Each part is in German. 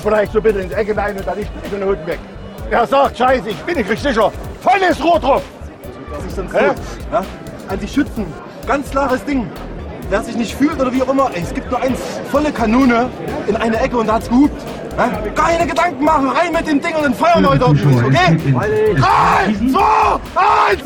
Ich vielleicht so bitte in die Ecke rein und dann nicht in den Hund weg. Er sagt, scheiße, ich bin nicht richtig sicher. Volles Rohr drauf. Das ist gut. Ja? An die Schützen. Ganz klares Ding. Wer sich nicht fühlt oder wie auch immer, ey, es gibt nur eins. Volle Kanone in eine Ecke und da hat's gehupt. Ja? Keine Gedanken machen, rein mit dem Ding und dann feuern ordentlich, okay? Drei, zwei, eins,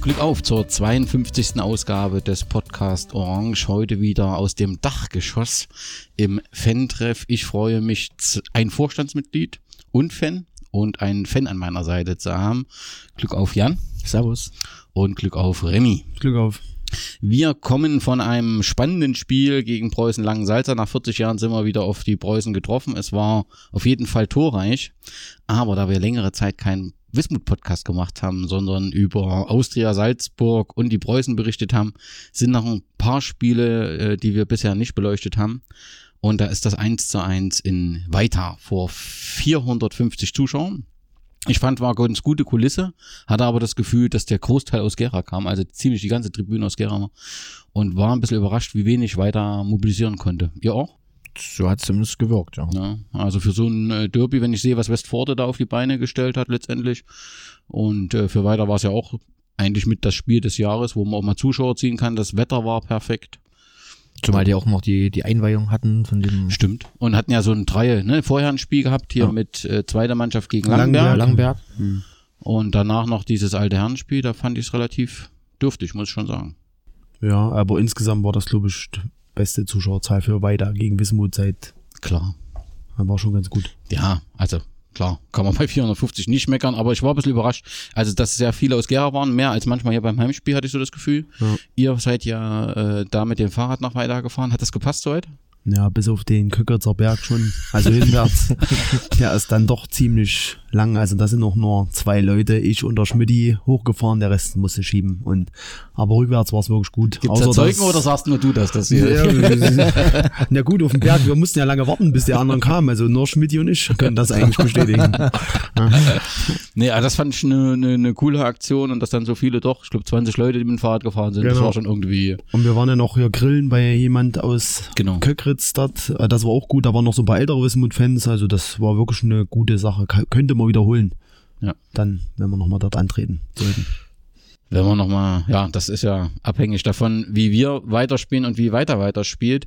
Glück auf zur 52. Ausgabe des Podcast Orange. Heute wieder aus dem Dachgeschoss im Fan-Treff. Ich freue mich, ein Vorstandsmitglied und Fan und einen Fan an meiner Seite zu haben. Glück auf Jan Servus. und Glück auf Remy. Glück auf. Wir kommen von einem spannenden Spiel gegen Preußen Langensalza. Nach 40 Jahren sind wir wieder auf die Preußen getroffen. Es war auf jeden Fall torreich. Aber da wir längere Zeit keinen Wismut-Podcast gemacht haben, sondern über Austria Salzburg und die Preußen berichtet haben, sind noch ein paar Spiele, äh, die wir bisher nicht beleuchtet haben. Und da ist das 1 zu 1 in Weiter vor 450 Zuschauern. Ich fand, war ganz gute Kulisse, hatte aber das Gefühl, dass der Großteil aus Gera kam, also ziemlich die ganze Tribüne aus Gera war. Und war ein bisschen überrascht, wie wenig weiter mobilisieren konnte. Ihr auch? So hat es zumindest gewirkt, ja. Ja, also für so ein äh, Derby, wenn ich sehe, was Westforde da auf die Beine gestellt hat letztendlich. Und äh, für weiter war es ja auch eigentlich mit das Spiel des Jahres, wo man auch mal Zuschauer ziehen kann. Das Wetter war perfekt. Zumal die auch noch die, die Einweihung hatten von dem Stimmt. Und hatten ja so ein Dreie, ne? Vorher ein Spiel gehabt hier Ja. mit äh, zweiter Mannschaft gegen Langenberg. Langberg. Und danach noch dieses alte Herrenspiel, da fand ich es relativ dürftig, muss ich schon sagen. Ja, aber insgesamt war das, glaube ich, beste Zuschauerzahl für Weida gegen Wismut seit, Klar. war schon ganz gut. Ja, also klar, kann man bei 450 nicht meckern, aber ich war ein bisschen überrascht. Also, dass sehr viele aus Gera waren, mehr als manchmal hier beim Heimspiel, hatte ich so das Gefühl. Ja. Ihr seid ja äh, da mit dem Fahrrad nach Weida gefahren. Hat das gepasst soweit? Ja, bis auf den Köckerzer Berg schon, also hinwärts. der ist dann doch ziemlich lang, also da sind noch nur zwei Leute, ich und der Schmidti hochgefahren, der Rest musste schieben. Und, aber rückwärts war es wirklich gut. Gibt's Außer Zeugen oder sagst nur du das? Dass Ja, na gut, auf dem Berg, wir mussten ja lange warten, bis die anderen kamen. Also nur Schmidt und ich können das eigentlich bestätigen. nee, also das fand ich eine, eine, eine coole Aktion und dass dann so viele doch, ich glaube 20 Leute, die mit dem Fahrrad gefahren sind, das Genau. war schon irgendwie, Und wir waren ja noch hier grillen bei jemand aus Genau. Köckritz dort. Äh, Das war auch gut. Da waren noch so ein paar ältere Wismut-Fans. Also das war wirklich eine gute Sache. Könnte man wiederholen. Ja. Dann, wenn wir nochmal dort antreten sollten. wenn wir nochmal, ja, das ist ja abhängig davon, wie wir weiterspielen und wie weiter weiterspielt.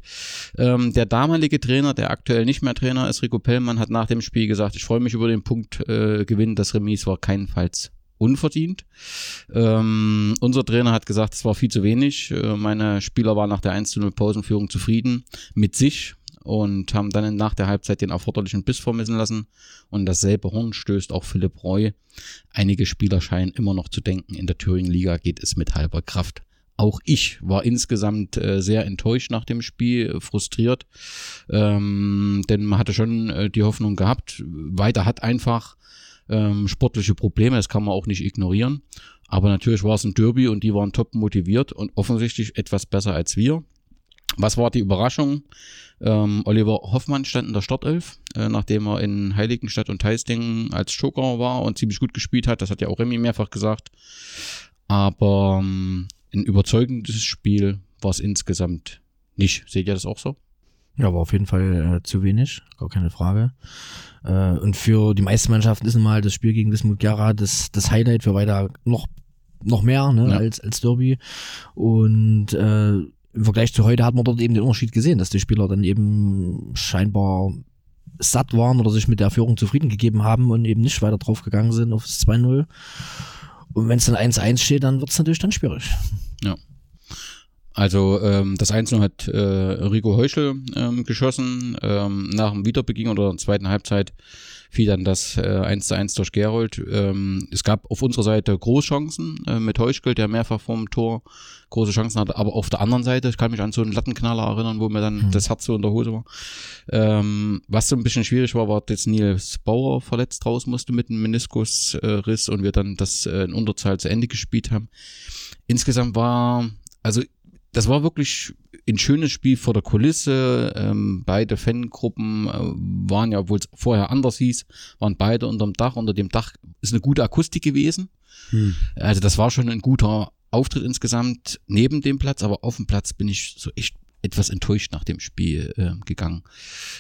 Ähm, der damalige Trainer, der aktuell nicht mehr Trainer ist, Rico Pellmann, hat nach dem Spiel gesagt, ich freue mich über den Punkt äh, Gewinn. Das Remis war keinenfalls unverdient. Ähm, unser Trainer hat gesagt, es war viel zu wenig. Äh, meine Spieler waren nach der 1 0 Pausenführung zufrieden mit sich und haben dann nach der Halbzeit den erforderlichen Biss vermissen lassen. Und dasselbe Horn stößt auch Philipp Reu. Einige Spieler scheinen immer noch zu denken, in der Thüringen-Liga geht es mit halber Kraft. Auch ich war insgesamt äh, sehr enttäuscht nach dem Spiel, frustriert, ähm, denn man hatte schon äh, die Hoffnung gehabt. Weiter hat einfach ähm, sportliche Probleme, das kann man auch nicht ignorieren. Aber natürlich war es ein Derby und die waren top motiviert und offensichtlich etwas besser als wir. Was war die Überraschung? Ähm, Oliver Hoffmann stand in der Startelf, äh, nachdem er in Heiligenstadt und Teisting als Joker war und ziemlich gut gespielt hat. Das hat ja auch Remy mehrfach gesagt. Aber ähm, ein überzeugendes Spiel war es insgesamt nicht. Seht ihr das auch so? Ja, war auf jeden Fall äh, zu wenig, gar keine Frage. Äh, und für die meisten Mannschaften ist nun mal das Spiel gegen Wismut Gera das, das Highlight für weiter noch, noch mehr ne, Ja. als, als Derby. Und äh, im Vergleich zu heute hat man dort eben den Unterschied gesehen, dass die Spieler dann eben scheinbar satt waren oder sich mit der Führung zufrieden gegeben haben und eben nicht weiter draufgegangen sind auf das 2-0. Und wenn es dann 1-1 steht, dann wird es natürlich dann schwierig. Also ähm, das 1 hat äh, Rico Heuschel ähm, geschossen. Ähm, nach dem Wiederbeginn oder der zweiten Halbzeit fiel dann das äh, 1 zu 1 durch Gerold. Ähm, es gab auf unserer Seite Großchancen äh, mit Heuschkel, der mehrfach vom Tor große Chancen hatte. Aber auf der anderen Seite, ich kann mich an so einen Lattenknaller erinnern, wo mir dann Mhm. das Herz so in der Hose war. Ähm, was so ein bisschen schwierig war, war, dass Nils Bauer verletzt raus musste mit einem Meniskusriss und wir dann das äh, in Unterzahl zu Ende gespielt haben. Insgesamt war, also das war wirklich ein schönes Spiel vor der Kulisse. Ähm, beide Fangruppen äh, waren ja, obwohl es vorher anders hieß, waren beide unterm Dach. Unter dem Dach ist eine gute Akustik gewesen. Hm. Also das war schon ein guter Auftritt insgesamt neben dem Platz, aber auf dem Platz bin ich so echt etwas enttäuscht nach dem Spiel äh, gegangen.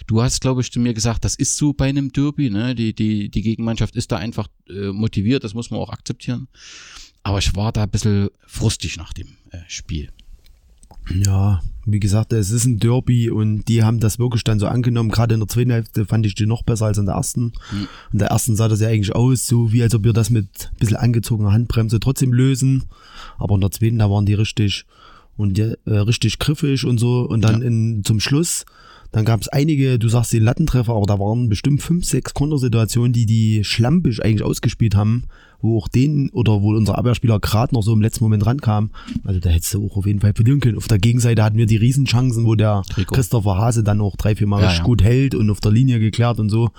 Du hast, glaube ich, zu mir gesagt, das ist so bei einem Derby, ne? Die, die, die Gegenmannschaft ist da einfach äh, motiviert, das muss man auch akzeptieren. Aber ich war da ein bisschen frustig nach dem äh, Spiel. Ja, wie gesagt, es ist ein Derby und die haben das wirklich dann so angenommen. Gerade in der zweiten Hälfte fand ich die noch besser als in der ersten. Hm. In der ersten sah das ja eigentlich aus, so wie als ob wir das mit ein bisschen angezogener Handbremse trotzdem lösen. Aber in der zweiten, da waren die richtig und äh, richtig griffig und so. Und dann Ja. in, zum Schluss, dann gab es einige, du sagst den Lattentreffer, aber da waren bestimmt fünf, sechs Kontersituationen, die die schlampig eigentlich ausgespielt haben, wo auch den oder wo unser Abwehrspieler gerade noch so im letzten Moment rankam. Also da hättest du auch auf jeden Fall verlieren können. Auf der Gegenseite hatten wir die Riesenchancen, wo der Trikot. Christopher Hase dann auch drei, vier Mal Ja, richtig ja. gut hält und auf der Linie geklärt und so.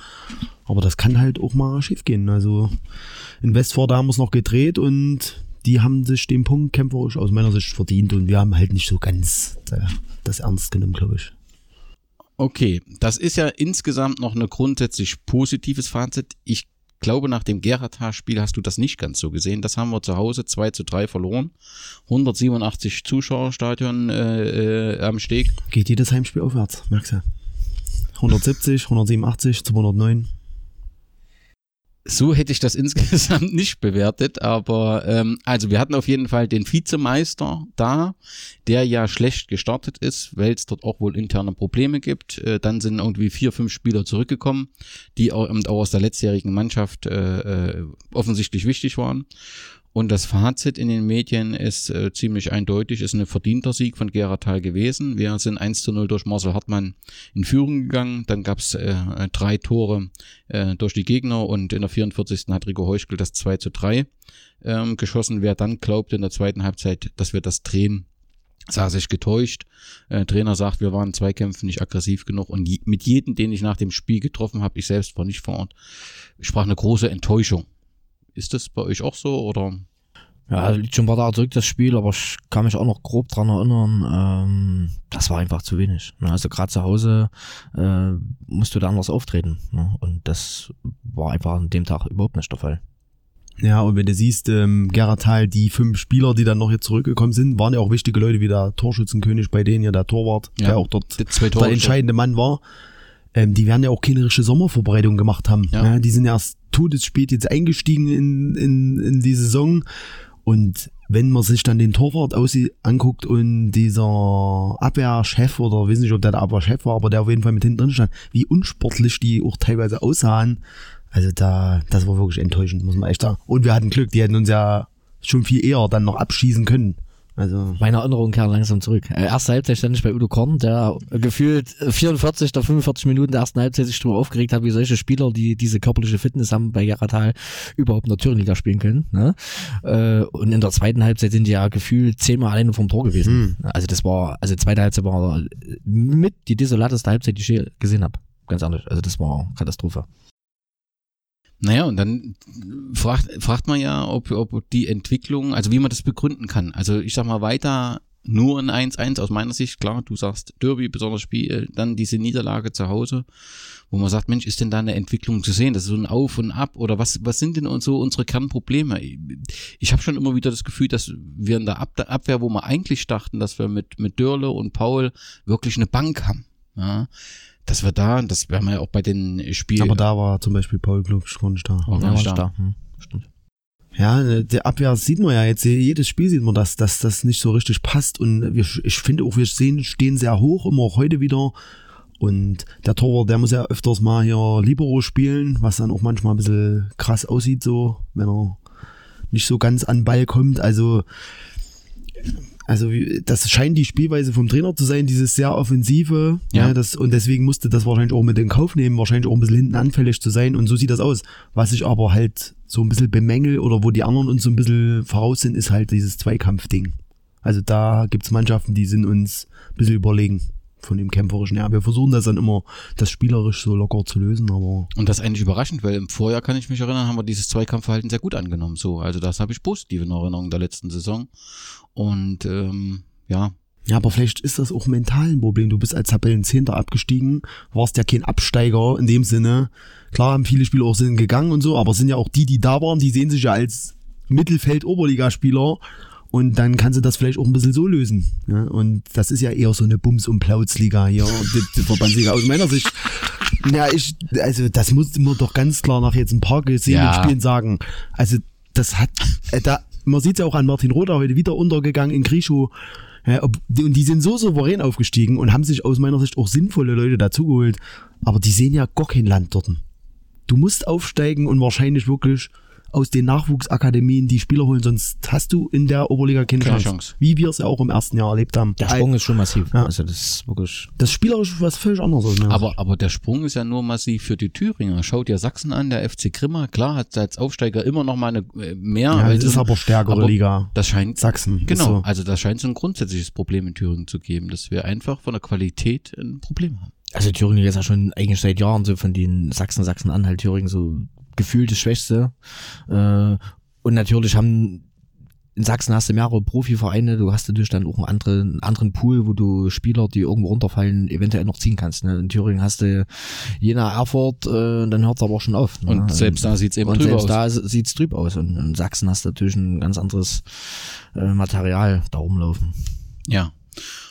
Aber das kann halt auch mal schief gehen. Also in Westford haben wir es noch gedreht und die haben sich den Punkt kämpferisch aus meiner Sicht verdient und wir haben halt nicht so ganz äh, das ernst genommen, glaube ich. Okay, das ist ja insgesamt noch eine grundsätzlich positives Fazit. Ich glaube, nach dem Geratar-Spiel hast du das nicht ganz so gesehen. Das haben wir zu Hause 2 zu 3 verloren. 187 Zuschauerstadion äh, äh, am Steg. Geht jedes Heimspiel aufwärts, merkst du. 170, 187, 209. So hätte ich das insgesamt nicht bewertet, aber ähm, also wir hatten auf jeden Fall den Vizemeister da, der ja schlecht gestartet ist, weil es dort auch wohl interne Probleme gibt. Äh, dann sind irgendwie vier, fünf Spieler zurückgekommen, die auch, eben auch aus der letztjährigen Mannschaft äh, äh, offensichtlich wichtig waren. Und das Fazit in den Medien ist äh, ziemlich eindeutig, ist ein verdienter Sieg von Geratal gewesen. Wir sind 1 zu 0 durch Marcel Hartmann in Führung gegangen. Dann gab es äh, drei Tore äh, durch die Gegner und in der 44. hat Rico Heuschkel das 2 zu 3 ähm, geschossen. Wer dann glaubt in der zweiten Halbzeit, dass wir das drehen, sah sich getäuscht. Äh, Trainer sagt, wir waren in Zweikämpfen nicht aggressiv genug und je, mit jedem, den ich nach dem Spiel getroffen habe, ich selbst war nicht vor Ort, sprach eine große Enttäuschung. Ist das bei euch auch so oder? Ja, liegt schon ein paar Tage zurück, das Spiel, aber ich kann mich auch noch grob dran erinnern, ähm, das war einfach zu wenig. Ne? Also gerade zu Hause äh, musst du da anders auftreten. Ne? Und das war einfach an dem Tag überhaupt nicht der Fall. Ja, und wenn du siehst, ähm, Geratal, die fünf Spieler, die dann noch jetzt zurückgekommen sind, waren ja auch wichtige Leute wie der Torschützenkönig bei denen ja der Torwart, Ja, der auch dort der Tore entscheidende Mann war. Ähm, die werden ja auch keine richtige Sommervorbereitung gemacht haben. Ja. Ja. die sind erst todesspät jetzt eingestiegen in, in, in die Saison. Und wenn man sich dann den Torwart anguckt und dieser Abwehrchef oder weiß nicht, ob der der Abwehrchef war, aber der auf jeden Fall mit hinten drin stand, wie unsportlich die auch teilweise aussahen. Also da, das war wirklich enttäuschend, muss man echt sagen. Und wir hatten Glück, die hätten uns ja schon viel eher dann noch abschießen können. Also Meine Erinnerungen kehren langsam zurück. Äh, erste Halbzeit stand ich bei Udo Korn, der gefühlt äh, 44 der 45 Minuten der ersten Halbzeit sich darüber aufgeregt hat, wie solche Spieler, die diese körperliche Fitness haben, bei Geratal überhaupt in der Thüringenliga spielen können. Ne? Äh, Und in der zweiten Halbzeit sind die ja gefühlt zehnmal alleine vom Tor gewesen. Also das war, also zweite Halbzeit war mit die desolateste Halbzeit, die ich je gesehen habe. Ganz ehrlich. Also das war Katastrophe. Naja, und dann fragt, fragt man ja, ob, ob die Entwicklung, also wie man das begründen kann. Also ich sag mal weiter nur ein 1-1 aus meiner Sicht, klar, du sagst Derby, besonders Spiel, dann diese Niederlage zu Hause, wo man sagt, Mensch, ist denn da eine Entwicklung zu sehen? Das ist so ein Auf und Ab oder was, was sind denn so unsere Kernprobleme? Ich habe schon immer wieder das Gefühl, dass wir in der Ab Abwehr, wo wir eigentlich dachten, dass wir mit, mit Dörle und Paul wirklich eine Bank haben. Ja, dass wir da, das werden wir ja auch bei den Spielen. aber da war zum Beispiel Paul Klub schon nicht da. Auch Ja, gar nicht war da. da. Hm, stimmt. Ja, der Abwehr sieht man ja jetzt, jedes Spiel sieht man, dass, dass das nicht so richtig passt und wir, ich finde auch, wir sehen, stehen sehr hoch, immer auch heute wieder und der Torwart, der muss ja öfters mal hier Libero spielen, was dann auch manchmal ein bisschen krass aussieht so, wenn er nicht so ganz an den Ball kommt, also also wie- das scheint die Spielweise vom Trainer zu sein, dieses sehr offensive. Ja. Ja. das, und deswegen musste das wahrscheinlich auch mit in Kauf nehmen, wahrscheinlich auch ein bisschen hinten anfällig zu sein. Und so sieht das aus. Was ich aber halt so ein bisschen bemängel oder wo die anderen uns so ein bisschen voraus sind, ist halt dieses Zweikampfding. Also da gibt's Mannschaften, die sind uns ein bisschen überlegen von dem kämpferischen her. Wir versuchen das dann immer, das spielerisch so locker zu lösen, aber Und das ist eigentlich überraschend, weil im Vorjahr kann ich mich erinnern, haben wir dieses Zweikampfverhalten sehr gut angenommen. So, also das habe ich positiv in Erinnerung der letzten Saison. Und ähm, ja, Ja, aber vielleicht ist das auch mental ein Problem. Du bist als Tabellenzehnter abgestiegen, warst ja kein Absteiger in dem Sinne. Klar haben viele Spieler auch sind gegangen und so, aber es sind ja auch die, die da waren, die sehen sich ja als Mittelfeld-Oberligaspieler und dann kannst du das vielleicht auch ein bisschen so lösen. Ja? Und das ist ja eher so eine Bums- und Plauzliga hier, die, die Verbandsliga aus meiner Sicht. Ja, ich, also das muss man doch ganz klar nach jetzt ein paar gesehenen Ja. Spielen sagen. Also das hat, äh, da, man sieht ja auch an Martin Roda heute wieder untergegangen in Grischow. Ja, ob, und die sind so souverän aufgestiegen und haben sich aus meiner Sicht auch sinnvolle Leute dazugeholt. Aber die sehen ja gar kein Land dort. Du musst aufsteigen und wahrscheinlich wirklich aus den Nachwuchsakademien die Spieler holen, sonst hast du in der Oberliga keine, Keine Chance. Chance. Wie wir es ja auch im ersten Jahr erlebt haben. Der Sprung ist schon massiv. Ja. Also das ist wirklich. Das spielerisch was völlig anderes Sicht. aber, aber der Sprung ist ja nur massiv für die Thüringer. Schaut dir Sachsen an, der FC Grimma, klar hat als Aufsteiger immer noch mal eine äh, mehr. ja, als das ist aber stärkere aber Liga. Das scheint Sachsen. ist Genau, So. also da scheint es ein grundsätzliches Problem in Thüringen zu geben, dass wir einfach von der Qualität ein Problem haben. Also Thüringen ist ja schon eigentlich seit Jahren so von den Sachsen, Sachsen-Anhalt, Thüringen so gefühlt das Schwächste. Äh, und natürlich haben in Sachsen hast du mehrere Profivereine, du hast natürlich dann auch einen anderen, einen anderen Pool, wo du Spieler, die irgendwo runterfallen, eventuell noch ziehen kannst. Ne? In Thüringen hast du Jena, Erfurt, äh, dann hört es aber auch schon auf. Ne? Und selbst da sieht's eben und selbst aus. da sieht's trüb aus. Und in Sachsen hast du natürlich ein ganz anderes äh, Material da rumlaufen. Ja.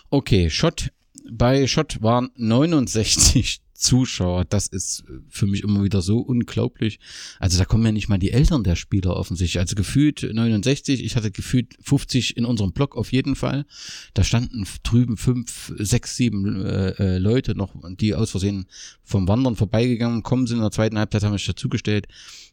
Okay, Schott. Bei Schott waren 69 Zuschauer. Das ist für mich immer wieder so unglaublich. Also da kommen ja nicht mal die Eltern der Spieler offensichtlich. Also gefühlt 69, ich hatte gefühlt 50 in unserem Blog auf jeden Fall. Da standen drüben fünf, sechs, sieben äh, äh, Leute noch, die aus Versehen vom Wandern vorbeigegangen kommen sind. In der zweiten Halbzeit haben sich dazugestellt.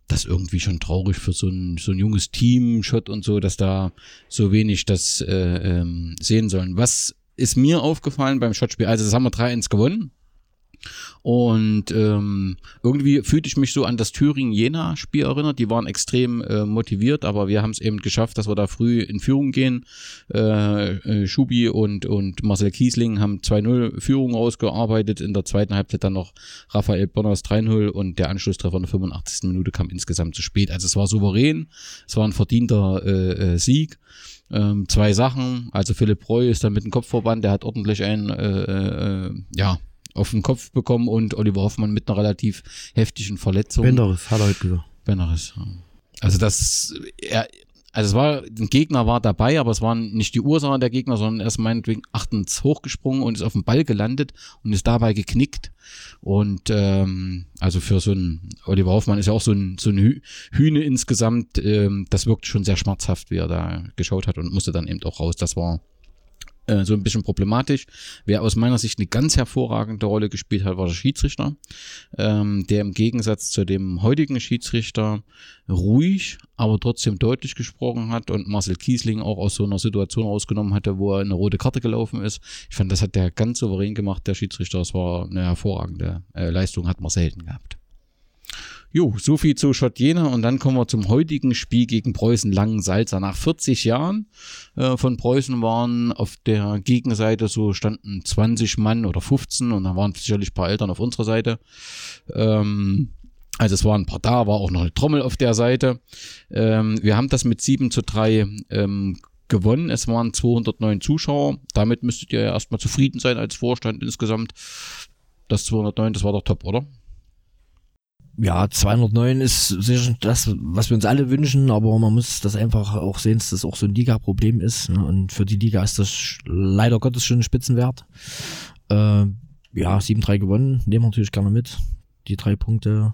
Das ist irgendwie schon traurig für so ein, so ein junges Team, Schott und so, dass da so wenig das äh, ähm, sehen sollen. Was ist mir aufgefallen beim Shotspiel? Also das haben wir 3-1 gewonnen. Und ähm, irgendwie fühlte ich mich so an das Thüringen-Jena-Spiel erinnert. Die waren extrem äh, motiviert, aber wir haben es eben geschafft, dass wir da früh in Führung gehen. Äh, äh, Schubi und, und Marcel Kiesling haben 2-0 Führung rausgearbeitet. In der zweiten Halbzeit dann noch Raphael Bonners 3-0 und der Anschlusstreffer in der 85. Minute kam insgesamt zu spät. Also es war souverän, es war ein verdienter äh, äh, Sieg. Ähm, zwei Sachen, also Philipp Breu ist dann mit dem Kopfverband, der hat ordentlich einen, äh, äh, ja, auf den Kopf bekommen und Oliver Hoffmann mit einer relativ heftigen Verletzung. Benderis, hat er heute gesagt. Benneres. ja. Also das, er, also es war, ein Gegner war dabei, aber es waren nicht die Ursache der Gegner, sondern er ist meinetwegen achtens hochgesprungen und ist auf den Ball gelandet und ist dabei geknickt. Und ähm, also für so ein Oliver Hoffmann ist ja auch so ein, so ein Hü Hühne insgesamt, ähm, das wirkt schon sehr schmerzhaft, wie er da geschaut hat und musste dann eben auch raus. Das war äh, so ein bisschen problematisch. Wer aus meiner Sicht eine ganz hervorragende Rolle gespielt hat, war der Schiedsrichter, ähm, der im Gegensatz zu dem heutigen Schiedsrichter ruhig, aber trotzdem deutlich gesprochen hat und Marcel Kiesling auch aus so einer Situation rausgenommen hatte, wo er eine rote Karte gelaufen ist. Ich fand, das hat der ganz souverän gemacht, der Schiedsrichter. Das war eine hervorragende äh, Leistung, hat man selten gehabt. Jo, so viel zu Schott Jena und dann kommen wir zum heutigen Spiel gegen Preußen Langensalza. Nach 40 Jahren äh, von Preußen waren auf der Gegenseite so standen 20 Mann oder 15 und da waren sicherlich ein paar Eltern auf unserer Seite. Ähm, also es waren ein paar da, war auch noch eine Trommel auf der Seite. Ähm, wir haben das mit 7 zu 3 ähm, gewonnen. Es waren 209 Zuschauer. Damit müsstet ihr ja erstmal zufrieden sein als Vorstand insgesamt. Das 209, das war doch top, oder? Ja, 209 ist sicher das, was wir uns alle wünschen, aber man muss das einfach auch sehen, dass das auch so ein Liga-Problem ist. Ne? Und für die Liga ist das leider Gottes schon ein Spitzenwert. Äh, ja, 7-3 gewonnen, nehmen wir natürlich gerne mit. Die drei Punkte.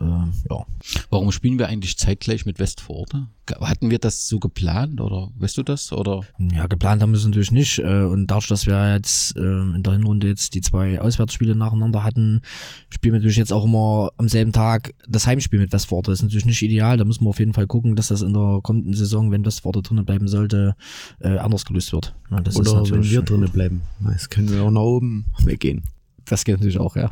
Äh, ja. Warum spielen wir eigentlich zeitgleich mit Westforte? Hatten wir das so geplant oder weißt du das? Oder? Ja, geplant haben wir es natürlich nicht. äh, Und dadurch, dass wir jetzt äh, in der Hinrunde jetzt die zwei Auswärtsspiele nacheinander hatten, spielen wir natürlich jetzt auch immer am selben Tag das Heimspiel mit Westforte. Das ist natürlich nicht ideal. Da müssen wir auf jeden Fall gucken, dass das in der kommenden Saison, wenn Westforte drinnen bleiben sollte, äh, anders gelöst wird. Ja, Oder wenn wir drinnen bleiben. Das können wir auch nach oben weggehen. Das geht natürlich auch, ja.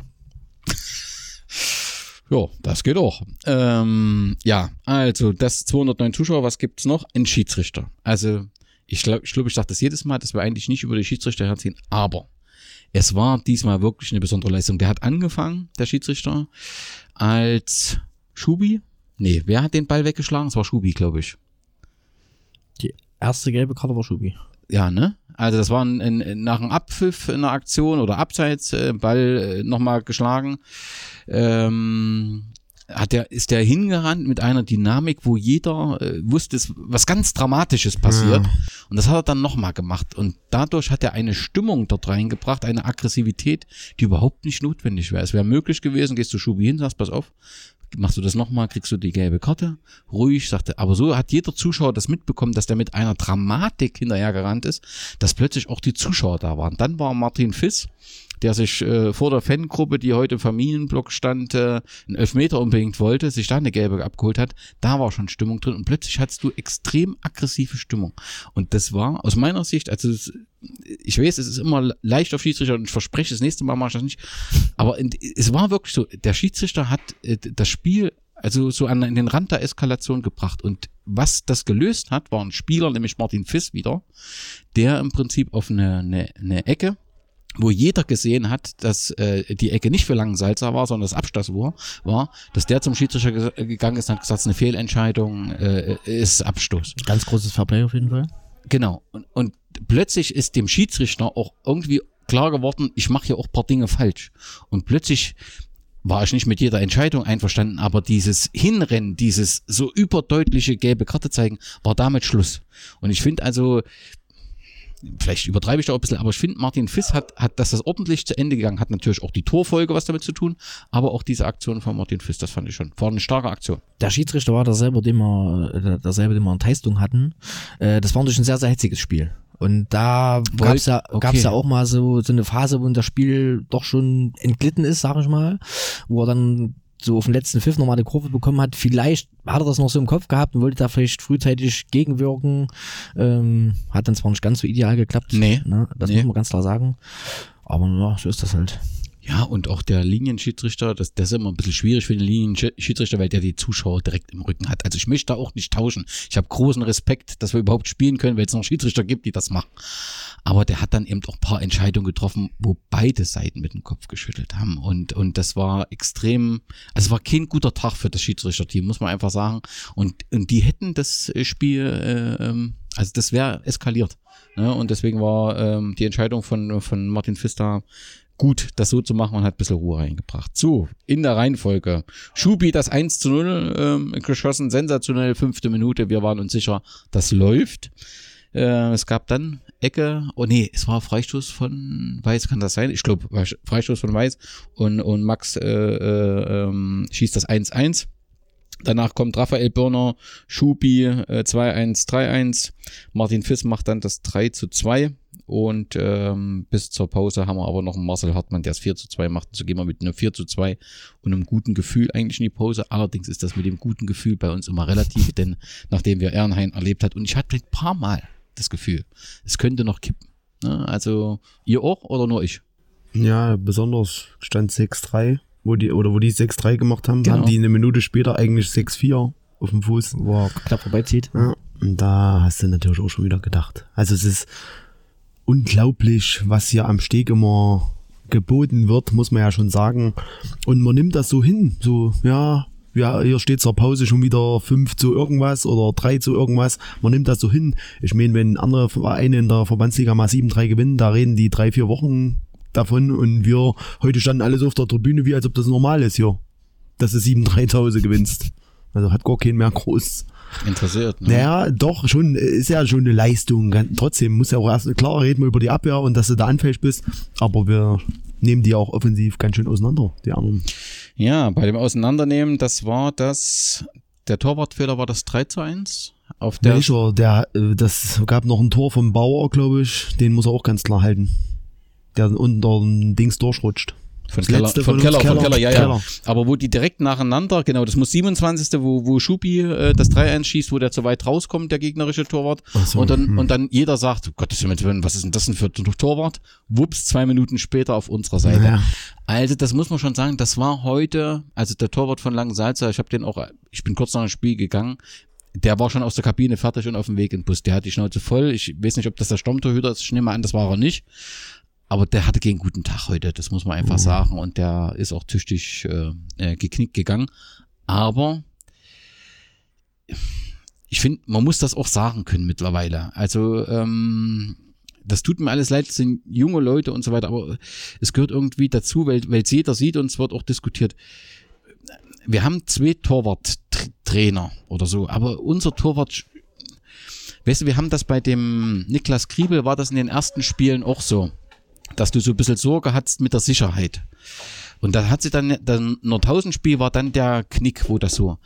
Ja, das geht auch. Ähm, ja, also das 209 Zuschauer, was gibt's noch? Ein Schiedsrichter. Also ich glaube, ich, glaub, ich sage das jedes Mal, dass wir eigentlich nicht über die Schiedsrichter herziehen, aber es war diesmal wirklich eine besondere Leistung. Der hat angefangen, der Schiedsrichter, als Schubi. Nee, wer hat den Ball weggeschlagen? Es war Schubi, glaube ich. Die erste gelbe Karte war Schubi. Ja, ne? Also das war ein, ein, nach einem Abpfiff in einer Aktion oder Abseits, äh, Ball äh, nochmal geschlagen. Ähm, hat der, ist der hingerannt mit einer Dynamik, wo jeder äh, wusste, es, was ganz Dramatisches passiert. Und das hat er dann nochmal gemacht. Und dadurch hat er eine Stimmung dort reingebracht, eine Aggressivität, die überhaupt nicht notwendig wäre. Es wäre möglich gewesen, gehst du Schubi hin, sagst, pass auf, machst du das nochmal, kriegst du die gelbe Karte. Ruhig, sagte, aber so hat jeder Zuschauer das mitbekommen, dass der mit einer Dramatik hinterhergerannt ist, dass plötzlich auch die Zuschauer da waren. Dann war Martin Fiss, der sich äh, vor der Fangruppe, die heute im Familienblock stand, äh, einen Elfmeter unbedingt wollte, sich da eine gelbe abgeholt hat, da war schon Stimmung drin und plötzlich hattest du extrem aggressive Stimmung. Und das war aus meiner Sicht, also es, ich weiß, es ist immer leicht auf Schiedsrichter und ich verspreche, das nächste Mal mache ich das nicht, aber in, es war wirklich so, der Schiedsrichter hat äh, das Spiel also so an, an den Rand der Eskalation gebracht. Und was das gelöst hat, war ein Spieler, nämlich Martin Fiss wieder, der im Prinzip auf eine, eine, eine Ecke wo jeder gesehen hat, dass äh, die Ecke nicht für Langensalza war, sondern das Abschluss war, dass der zum Schiedsrichter ge gegangen ist und hat gesagt, es ist eine Fehlentscheidung, äh, ist Abstoß. Ganz großes Fairplay auf jeden Fall. Genau. Und, und plötzlich ist dem Schiedsrichter auch irgendwie klar geworden, ich mache hier auch ein paar Dinge falsch. Und plötzlich war ich nicht mit jeder Entscheidung einverstanden, aber dieses Hinrennen, dieses so überdeutliche gelbe Karte zeigen, war damit Schluss. Und ich finde also, vielleicht übertreibe ich da auch ein bisschen, aber ich finde, Martin Fiss hat, hat, dass das ordentlich zu Ende gegangen hat, natürlich auch die Torfolge was damit zu tun, aber auch diese Aktion von Martin Fiss, das fand ich schon, war eine starke Aktion. Der Schiedsrichter war derselbe, den wir, äh, derselbe, den wir in Teistung hatten. Äh, das war natürlich ein sehr, sehr hitziges Spiel. Und da gab's ja, okay. gab's ja auch mal so, so eine Phase, wo das Spiel doch schon entglitten ist, sag ich mal, wo er dann so auf den letzten Pfiff nochmal eine Kurve bekommen hat. Vielleicht hat er das noch so im Kopf gehabt und wollte da vielleicht frühzeitig gegenwirken. Ähm, hat dann zwar nicht ganz so ideal geklappt. Nee. Ne? Das Nee. muss man ganz klar sagen. Aber ja, so ist das halt. Ja, und auch der Linienschiedsrichter, das, das ist immer ein bisschen schwierig für den Linienschiedsrichter, weil der die Zuschauer direkt im Rücken hat. Also ich möchte da auch nicht tauschen. Ich habe großen Respekt, dass wir überhaupt spielen können, weil es noch Schiedsrichter gibt, die das machen. Aber der hat dann eben auch paar Entscheidungen getroffen, wo beide Seiten mit dem Kopf geschüttelt haben. Und, und das war extrem, also war kein guter Tag für das Schiedsrichterteam, muss man einfach sagen. Und, und die hätten das Spiel, äh, ähm, also das wäre eskaliert. Ne? Und deswegen war ähm, die Entscheidung von, von Martin Pfister gut, das so zu machen und hat ein bisschen Ruhe reingebracht. So, in der Reihenfolge. Schubi das 1 zu 0 ähm, geschossen, sensationell, fünfte Minute. Wir waren uns sicher, das läuft. Äh, es gab dann Ecke, oh nee, es war Freistoß von Weiß, kann das sein? Ich glaube, Freistoß von Weiß und, und Max äh, äh, ähm, schießt das 1-1. Danach kommt Raphael Birner, Schubi äh, 2-1, 3-1. Martin Fiss macht dann das 3 zu 2. Und ähm, bis zur Pause haben wir aber noch einen Marcel Hartmann, der es 4 zu 2 macht. So gehen wir mit einem 4 zu 2 und einem guten Gefühl eigentlich in die Pause. Allerdings ist das mit dem guten Gefühl bei uns immer relativ, denn nachdem wir Ehrenhain erlebt hat und ich hatte ein paar Mal das Gefühl, es könnte noch kippen. Ne? Also ihr auch oder nur ich? Ja, besonders stand 6-3, wo die, oder wo die 6-3 gemacht haben, Genau. haben die eine Minute später eigentlich 6-4 auf dem Fuß. Wo er knapp vorbeizieht. Ja, und da hast du natürlich auch schon wieder gedacht. Also es ist unglaublich, was hier am Steg immer geboten wird, muss man ja schon sagen. Und man nimmt das so hin, so, ja, ja, hier steht zur Pause schon wieder 5 zu irgendwas oder 3 zu irgendwas. Man nimmt das so hin. Ich meine, wenn andere Vereine in der Verbandsliga mal 7-3 gewinnen, da reden die drei, vier Wochen davon und wir heute standen alles auf der Tribüne, wie als ob das normal ist hier, dass du 7-3 zu Hause gewinnst. Also hat gar keinen mehr groß Interessiert. Ne? naja, doch, schon, ist ja schon eine Leistung. Trotzdem muss ja auch erst, klar, reden wir über die Abwehr und dass du da anfällig bist, aber wir nehmen die auch offensiv ganz schön auseinander, die anderen. Ja, bei dem Auseinandernehmen, das war das, der Torwartfehler war das 3 zu 1. Auf der, Welcher, der, äh, das gab noch ein Tor vom Bauer, glaube ich. Den muss er auch ganz klar halten. Der unter dem Dings durchrutscht. Von Das Keller, letzte von Keller, uns, von Keller, Keller, ja, Keller. ja. Aber wo die direkt nacheinander, genau, das muss 27. wo, wo Schubi äh, das 3-1 schießt, wo der zu weit rauskommt, der gegnerische Torwart. So, und, dann, hm. und dann jeder sagt, "Oh Gottes Willen, was ist denn das denn für ein Torwart? Wups, zwei Minuten später auf unserer Seite. Ja. Also das muss man schon sagen, das war heute, also der Torwart von Langensalza, ich habe den auch, ich bin kurz nach dem Spiel gegangen, der war schon aus der Kabine fertig und auf dem Weg in den Bus. Der hat die Schnauze voll. Ich weiß nicht, ob das der Sturmtorhüter ist. Ich nehme an, das war er nicht. Aber der hatte keinen guten Tag heute, das muss man einfach sagen. Und der ist auch tüchtig äh, äh, geknickt gegangen. Aber ich finde, man muss das auch sagen können mittlerweile. Also ähm, das tut mir alles leid, es sind junge Leute und so weiter, aber es gehört irgendwie dazu, weil weil es jeder sieht und es wird auch diskutiert. Wir haben zwei Torwarttrainer oder so, aber unser Torwart, weißt du, wir haben das bei dem Niklas Kriebel, war das in den ersten Spielen auch so, dass du so ein bisschen Sorge hattest mit der Sicherheit. Und da hat sie dann, dann Nordhausen-Spiel war dann der Knick, wo das so.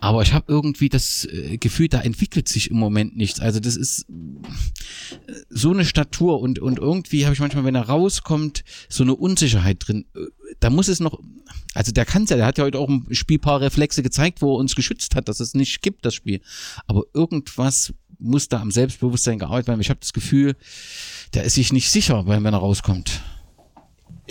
Aber ich habe irgendwie das äh, Gefühl, da entwickelt sich im Moment nichts. Also das ist äh, so eine Statur und, und irgendwie habe ich manchmal, wenn er rauskommt, so eine Unsicherheit drin. Äh, Da muss es noch, also der kann ja, der hat ja heute auch ein Spiel paar Reflexe gezeigt, wo er uns geschützt hat, dass es nicht gibt, das Spiel. Aber irgendwas muss da am Selbstbewusstsein gearbeitet werden. Ich habe das Gefühl, der ist sich nicht sicher, wenn, wenn er rauskommt.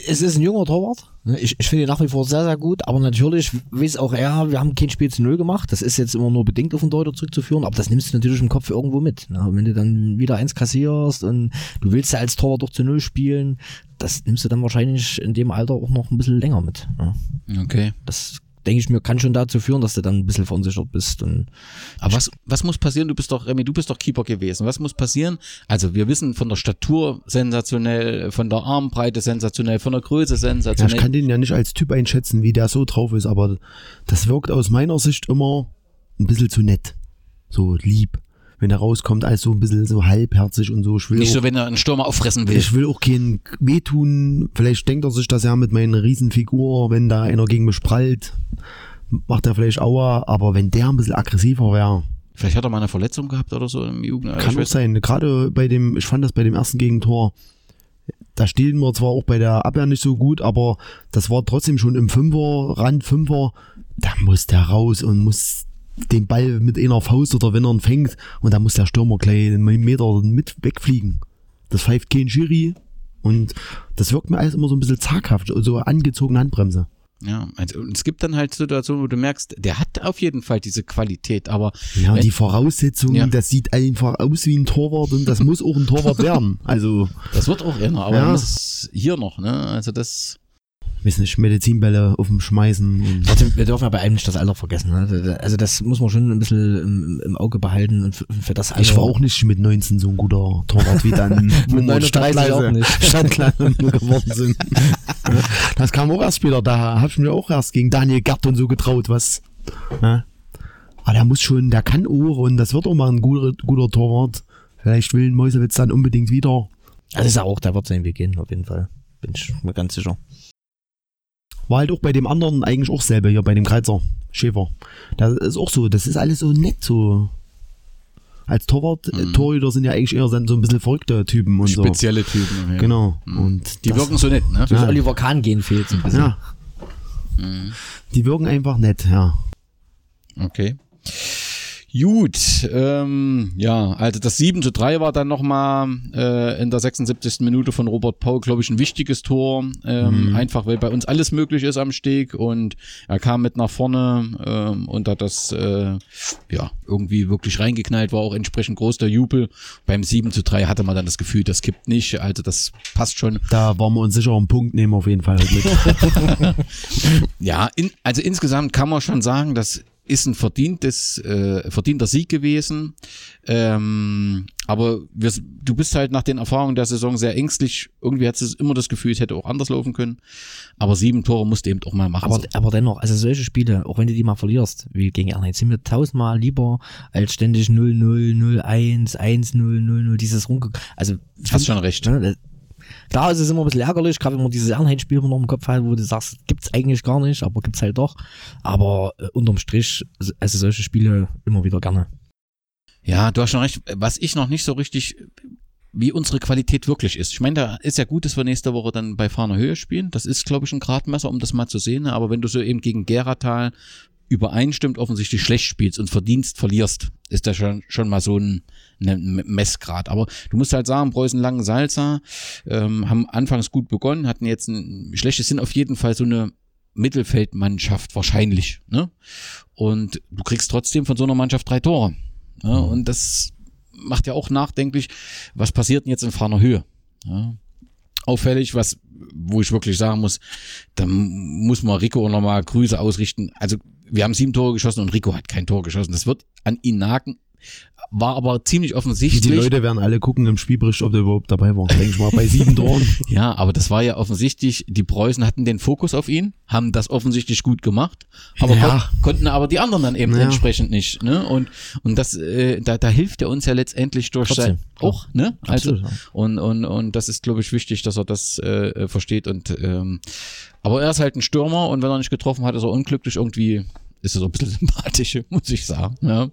Es ist ein junger Torwart. ne? Ich, ich finde ihn nach wie vor sehr, sehr gut. Aber natürlich weiß auch er, wir haben kein Spiel zu Null gemacht. Das ist jetzt immer nur bedingt auf den Deuter zurückzuführen. Aber das nimmst du natürlich im Kopf irgendwo mit. Ne? Wenn du dann wieder eins kassierst und du willst ja als Torwart doch zu Null spielen, das nimmst du dann wahrscheinlich in dem Alter auch noch ein bisschen länger mit. Ne? Okay. Das denke ich mir, kann schon dazu führen, dass du dann ein bisschen verunsichert bist. Und Aber was, was muss passieren? Du bist doch, Remy, du bist doch Keeper gewesen. Was muss passieren? Also wir wissen von der Statur sensationell, von der Armbreite sensationell, von der Größe Ja, ich sensationell. kann den ja nicht als Typ einschätzen, wie der so drauf ist, aber das wirkt aus meiner Sicht immer ein bisschen zu nett. So lieb. Wenn er rauskommt, als so ein bisschen so halbherzig und so. Ich will Nicht auch, so, wenn er einen Stürmer auffressen will. ich will auch keinen wehtun. Vielleicht denkt er sich das ja mit meiner Riesenfigur, wenn da einer gegen mich prallt, macht er vielleicht Aua, aber wenn der ein bisschen aggressiver wäre, Vielleicht hat er mal eine Verletzung gehabt oder so im Jugend. Kann auch sein. Gerade bei dem, ich fand das bei dem ersten Gegentor, da stehen wir zwar auch bei der Abwehr nicht so gut, aber das war trotzdem schon im Fünfer, Rand Fünfer, da muss der raus und muss den Ball mit einer Faust oder wenn er ihn fängt und da muss der Stürmer gleich einen Meter mit wegfliegen. Das pfeift kein Schiri und das wirkt mir alles immer so ein bisschen zaghaft, so angezogene Handbremse. Ja, also, es gibt dann halt Situationen, wo du merkst, der hat auf jeden Fall diese Qualität, aber Ja, Wenn- die Voraussetzungen, Ja. das sieht einfach aus wie ein Torwart und das muss auch ein Torwart werden. Also, das wird auch einer, aber Ja. hier noch, ne? Also das. Weiß nicht, Medizinbälle auf dem Schmeißen Trotzdem, wir dürfen einem nicht das Alter vergessen. Ne? Also das muss man schon ein bisschen im, im Auge behalten und für, für das Alter. Ich war auch nicht mit 19 so ein guter Torwart wie dann, wo wir 39 Stadtklasse, auch nicht. Stadtklasse geworden sind. Das kam auch erst später, da hab ich mir auch erst gegen Daniel Gerd und so getraut, was. Ne? Aber der muss schon, der kann auch und das wird auch mal ein guter, guter Torwart. Vielleicht will ein Mäusewitz dann unbedingt wieder. Das ist er auch, der wird seinen Weg gehen, auf jeden Fall. Bin ich mir ganz sicher. War halt auch bei dem anderen eigentlich auch selber hier, bei dem Kreizer Schäfer. Da ist auch so, das ist alles so nett, so. Als Torwart, äh, Mhm. Torhüter sind ja eigentlich eher so ein bisschen verrückte Typen und so. Spezielle Typen. Ja. Genau. Mhm. Und Die das- wirken so nett, ne? Das Ja. Oliver Kahn-Gen fehlt so ein bisschen. Ja. Mhm. Die wirken einfach nett, ja. Okay. Gut, ähm, ja, also das 7 zu 3 war dann nochmal äh, in der 76. Minute von Robert Paul, glaube ich, ein wichtiges Tor. Ähm, Mhm. Einfach, weil bei uns alles möglich ist am Steg und er kam mit nach vorne ähm, und hat das äh, ja irgendwie wirklich reingeknallt, war auch entsprechend groß der Jubel. Beim 7 zu 3 hatte man dann das Gefühl, das kippt nicht, also das passt schon. Da waren wir uns sicher einen Punkt nehmen auf jeden Fall heute mit. Ja, in, also insgesamt kann man schon sagen, das ist ein verdientes, äh, verdienter Sieg gewesen. Ähm, aber wir, du bist halt nach den Erfahrungen der Saison sehr ängstlich. Irgendwie hat es immer das Gefühl, es hätte auch anders laufen können. Aber sieben Tore musst du eben auch mal machen. Aber, aber dennoch, also solche Spiele, auch wenn du die mal verlierst, wie gegen Erneut, sind mir tausendmal lieber als ständig 0-0, 0-1, 1-0, 0-0, dieses Rumge... Also, Hast schon recht. Ne, klar, es ist immer ein bisschen ärgerlich, gerade wenn man dieses Ehrenheim-Spiel immer noch im Kopf hat, wo du sagst, gibt's eigentlich gar nicht, aber gibt's halt doch. Aber äh, unterm Strich, also solche Spiele immer wieder gerne. Ja, du hast schon recht. Was ich noch nicht so richtig, wie unsere Qualität wirklich ist. Ich meine, da ist ja gut, dass wir nächste Woche dann bei Fahner Höhe spielen. Das ist, glaube ich, ein Gradmesser, um das mal zu sehen. Aber wenn du so eben gegen Geratal übereinstimmt offensichtlich schlecht spielst und verdienst verlierst, ist das schon, schon mal so ein, ein Messgrad. Aber du musst halt sagen, Preußen Langen Salza ähm, haben anfangs gut begonnen, hatten jetzt ein schlechtes sind auf jeden Fall so eine Mittelfeldmannschaft wahrscheinlich. Ne? Und du kriegst trotzdem von so einer Mannschaft drei Tore. Ne? Und das macht ja auch nachdenklich, was passiert denn jetzt in Fahner Höhe? Ja? Auffällig, was, wo ich wirklich sagen muss, da muss man Rico nochmal Grüße ausrichten. Also wir haben sieben Tore geschossen und Rico hat kein Tor geschossen. Das wird an ihn nagen. War aber ziemlich offensichtlich. Die Leute werden alle gucken im Spielbericht, ob der überhaupt dabei war. Denke ich mal, bei sieben Toren. ja, aber das war ja offensichtlich, die Preußen hatten den Fokus auf ihn, haben das offensichtlich gut gemacht, aber Ja. kon konnten aber die anderen dann eben Ja. entsprechend nicht. Ne? Und, und das, äh, da, da hilft er uns ja letztendlich durch Trotzdem, sein, auch, ne? Also, Absolut, ja. und, und, und das ist, glaube ich, wichtig, dass er das äh, äh, versteht. Und ähm, aber er ist halt ein Stürmer und wenn er nicht getroffen hat, ist er unglücklich. Irgendwie ist so ein bisschen sympathisch, muss ich sagen. Ja.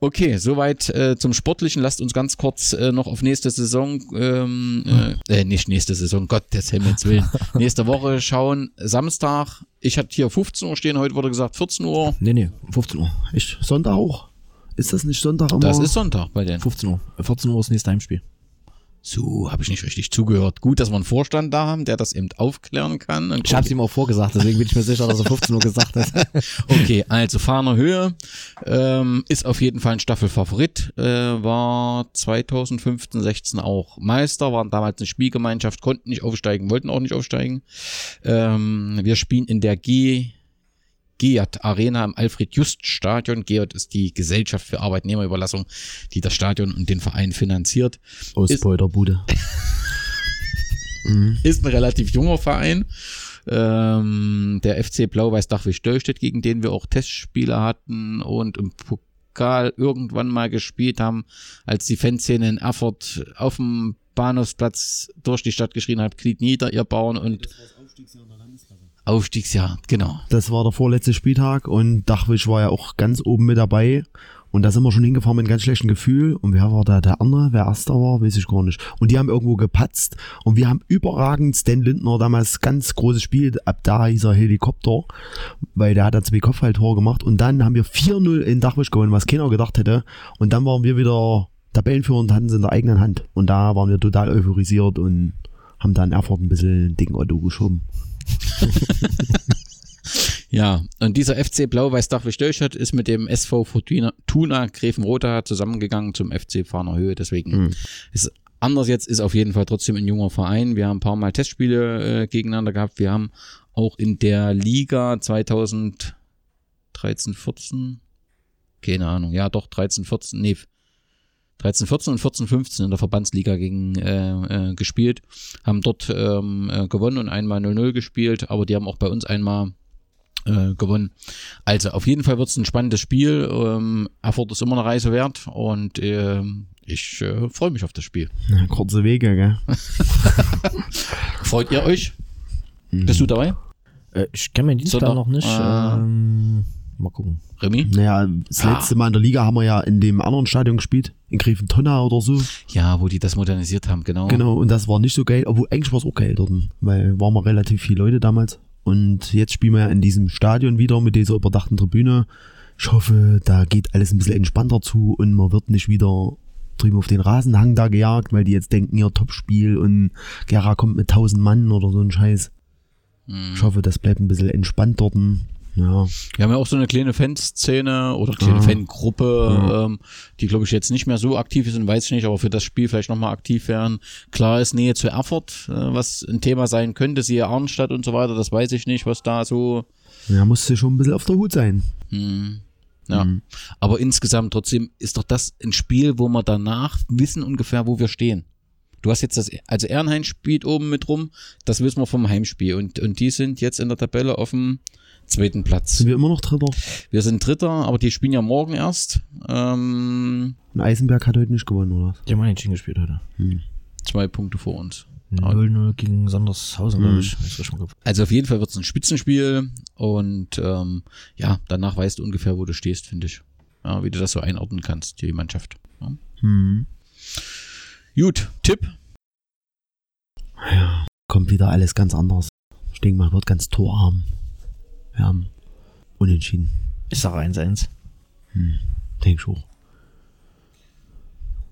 Okay, soweit äh, zum Sportlichen. Lasst uns ganz kurz äh, noch auf nächste Saison, ähm, äh, äh, nicht nächste Saison, Gott des Himmels Willen, nächste Woche schauen. Samstag, ich hatte hier 15 Uhr stehen, heute wurde gesagt 14 Uhr. Nee, nee, 15 Uhr. Ich, Sonntag auch. Ist das nicht Sonntag immer? Das ist Sonntag bei denen. 15 Uhr. 14 Uhr ist das nächste Heimspiel. So, habe ich nicht richtig zugehört. Gut, dass wir einen Vorstand da haben, der das eben aufklären kann. Ich habe ihm auch vorgesagt, deswegen bin ich mir sicher, dass er 15 Uhr gesagt hat. Okay, also Fahner Höhe ähm, ist auf jeden Fall ein Staffelfavorit, äh, war 2015, 16 auch Meister, waren damals eine Spielgemeinschaft, konnten nicht aufsteigen, wollten auch nicht aufsteigen. Ähm, wir spielen in der G Geat Arena im Alfred-Just-Stadion. Geat ist die Gesellschaft für Arbeitnehmerüberlassung, die das Stadion und den Verein finanziert. Ausbeuterbude. ist ein relativ junger Verein. Ähm, der FC Blau-Weiß Dachwig Döllstedt, gegen den wir auch Testspiele hatten und im Pokal irgendwann mal gespielt haben, als die Fanszene in Erfurt auf dem Bahnhofsplatz durch die Stadt geschrien hat, kniet nieder, ihr Bauern und Aufstiegsjahr, genau. Das war der vorletzte Spieltag und Dachwisch war ja auch ganz oben mit dabei. Und da sind wir schon hingefahren mit einem ganz schlechten Gefühl. Und wer war da der andere? Wer erster war, weiß ich gar nicht. Und die haben irgendwo gepatzt. Und wir haben überragend Stan Lindner damals ganz großes Spiel. Ab da hieß er Helikopter, weil der hat da zwei Kopfballtore gemacht. Und dann haben wir 4-0 in Dachwisch gewonnen, was keiner gedacht hätte. Und dann waren wir wieder Tabellenführer und hatten es in der eigenen Hand. Und da waren wir total euphorisiert und haben dann Erfurt ein bisschen Ding Otto geschoben. Ja, und dieser FC Blau-Weiß Dachwig Döllstadt ist mit dem SV Fortuna Tuna zusammengegangen zum FC Fahner Höhe. Deswegen ist anders jetzt, ist auf jeden Fall trotzdem ein junger Verein. Wir haben ein paar Mal Testspiele äh, gegeneinander gehabt. Wir haben auch in der Liga 2013, 14, keine Ahnung, ja doch 13, 14, nee, 13, 14 und 14, 15 in der Verbandsliga gegen äh, äh, gespielt, haben dort ähm, äh, gewonnen und einmal 0-0 gespielt, aber die haben auch bei uns einmal äh, gewonnen. Also auf jeden Fall wird es ein spannendes Spiel. Ähm, Erfurt ist immer eine Reise wert und ähm, ich äh, freue mich auf das Spiel. Ja, kurze Wege, gell? Freut ihr euch? Bist du dabei, Äh, ich kenne meinen Dienstplan noch nicht. Ah. Ähm, mal gucken. Remy? Naja, das Ah. letzte Mal in der Liga haben wir ja in dem anderen Stadion gespielt, in Greventonau oder so. Ja, wo die das modernisiert haben, genau. Genau, und das war nicht so geil, obwohl eigentlich war es auch geil dort, weil waren wir relativ viele Leute damals. Und jetzt spielen wir ja in diesem Stadion wieder mit dieser überdachten Tribüne. Ich hoffe, da geht alles ein bisschen entspannter zu und man wird nicht wieder drüben auf den Rasenhang da gejagt, weil die jetzt denken, ihr Topspiel und Gera kommt mit 1000 Mann oder so ein Scheiß. Ich hoffe, das bleibt ein bisschen entspannt dort. Ja, Wir haben ja auch so eine kleine Fanszene oder kleine Ah. Fangruppe, ähm, die glaube ich jetzt nicht mehr so aktiv sind, weiß ich nicht, aber für das Spiel vielleicht nochmal aktiv werden. Klar ist Nähe zu Erfurt, äh, was ein Thema sein könnte, siehe Arnstadt und so weiter, das weiß ich nicht, was da so ja musste schon ein bisschen auf der Hut sein. Hm. Ja, aber insgesamt trotzdem ist doch das ein Spiel, wo wir danach wissen ungefähr, wo wir stehen. Du hast jetzt das, also Ehrenhain spielt oben mit rum, das wissen wir vom Heimspiel und, und die sind jetzt in der Tabelle dem zweiten Platz. Sind wir immer noch Dritter? Wir sind Dritter, aber die spielen ja morgen erst. Ähm, Und Eisenberg hat heute nicht gewonnen, oder? Die haben Unentschieden gespielt heute. zwei Punkte vor uns. 0-0 gegen Sandershausen, glaube Mhm. ich. Kopf- Also auf jeden Fall wird es ein Spitzenspiel und ähm, ja, danach weißt du ungefähr, wo du stehst, finde ich. Ja, wie du das so einordnen kannst, die Mannschaft. Ja. Hm. Gut, Tipp. Ja, kommt wieder alles ganz anders. Ich denke mal, wird ganz torarm. Wir haben unentschieden. Ich sage 1-1. Denke ich auch.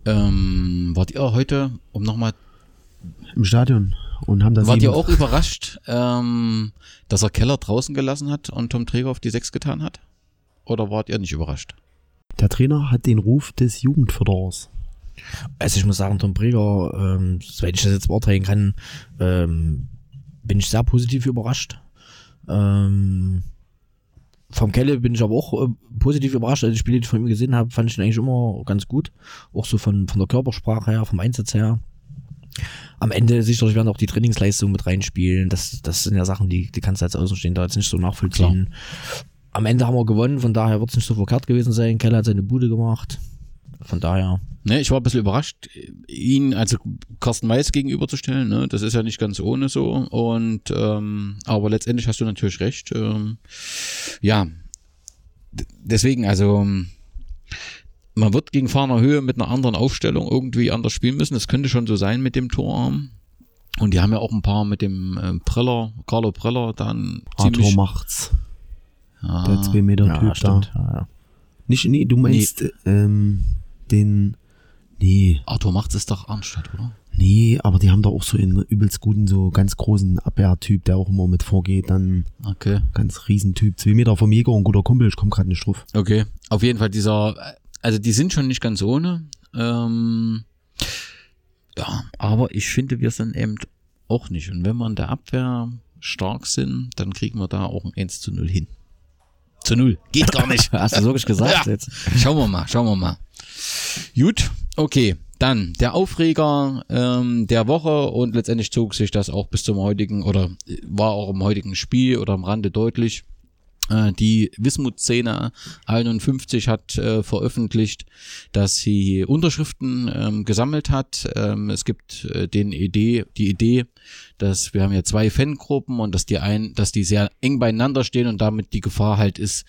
Ähm, wart ihr heute, um nochmal, Im Stadion und haben da wart ihr auch überrascht, ähm, dass er Keller draußen gelassen hat und Tom Träger auf die Sechs getan hat? Oder wart ihr nicht überrascht? Der Trainer hat den Ruf des Jugendförderers. Also ich muss sagen, Tom Breger, ähm, soweit ich das jetzt beurteilen kann, ähm, bin ich sehr positiv überrascht. Ähm, vom Kelle bin ich aber auch äh, positiv überrascht. Also die Spiele, die ich von ihm gesehen habe, fand ich ihn eigentlich immer ganz gut. Auch so von, von der Körpersprache her, vom Einsatz her. Am Ende sicherlich werden auch die Trainingsleistungen mit reinspielen. Das, das sind ja Sachen, die, die kannst du als Außenstehender jetzt nicht so nachvollziehen. Am Ende haben wir gewonnen, von daher wird es nicht so verkehrt gewesen sein. Keller hat seine Bude gemacht. Von daher. Ne, ich war ein bisschen überrascht, ihn, also Carsten Weiß gegenüberzustellen, ne? Das ist ja nicht ganz ohne so. Und ähm, aber letztendlich hast du natürlich recht. Ähm, ja. Deswegen, also man wird gegen Fahner Höhe mit einer anderen Aufstellung irgendwie anders spielen müssen. Das könnte schon so sein mit dem Torarm. Und die haben ja auch ein paar mit dem ähm, Preller, Carlo Preller, dann Arthur ziemlich. macht's. Ah, Der 2 Meter Typ da. stimmt. Ja, ja. Nicht, nee, du meinst ähm, den. Nee, Arthur macht's ist doch Arnstadt, oder? nee, aber die haben da auch so einen übelst guten, so ganz großen Abwehrtyp, der auch immer mit vorgeht. Dann Okay. ganz Riesentyp. Zwei Meter vom Jäger und guter Kumpel, ich komme gerade nicht drauf. Okay, auf jeden Fall dieser, also die sind schon nicht ganz ohne. Ähm, ja, aber ich finde, wir sind eben auch nicht. Und wenn wir in der Abwehr stark sind, dann kriegen wir da auch ein 1 zu 0 hin. Zu 0. Geht gar nicht. Hast du wirklich gesagt Ja. jetzt? Schauen wir mal, schauen wir mal. Gut, okay. Dann der Aufreger ähm, der Woche und letztendlich zog sich das auch bis zum heutigen oder war auch im heutigen Spiel oder am Rande deutlich. Äh, Die Wismut-Szene 51 hat äh, veröffentlicht, dass sie Unterschriften ähm, gesammelt hat. Ähm, es gibt äh, den Idee, die Idee, dass wir haben ja zwei Fangruppen und dass die ein, dass die sehr eng beieinander stehen und damit die Gefahr halt ist,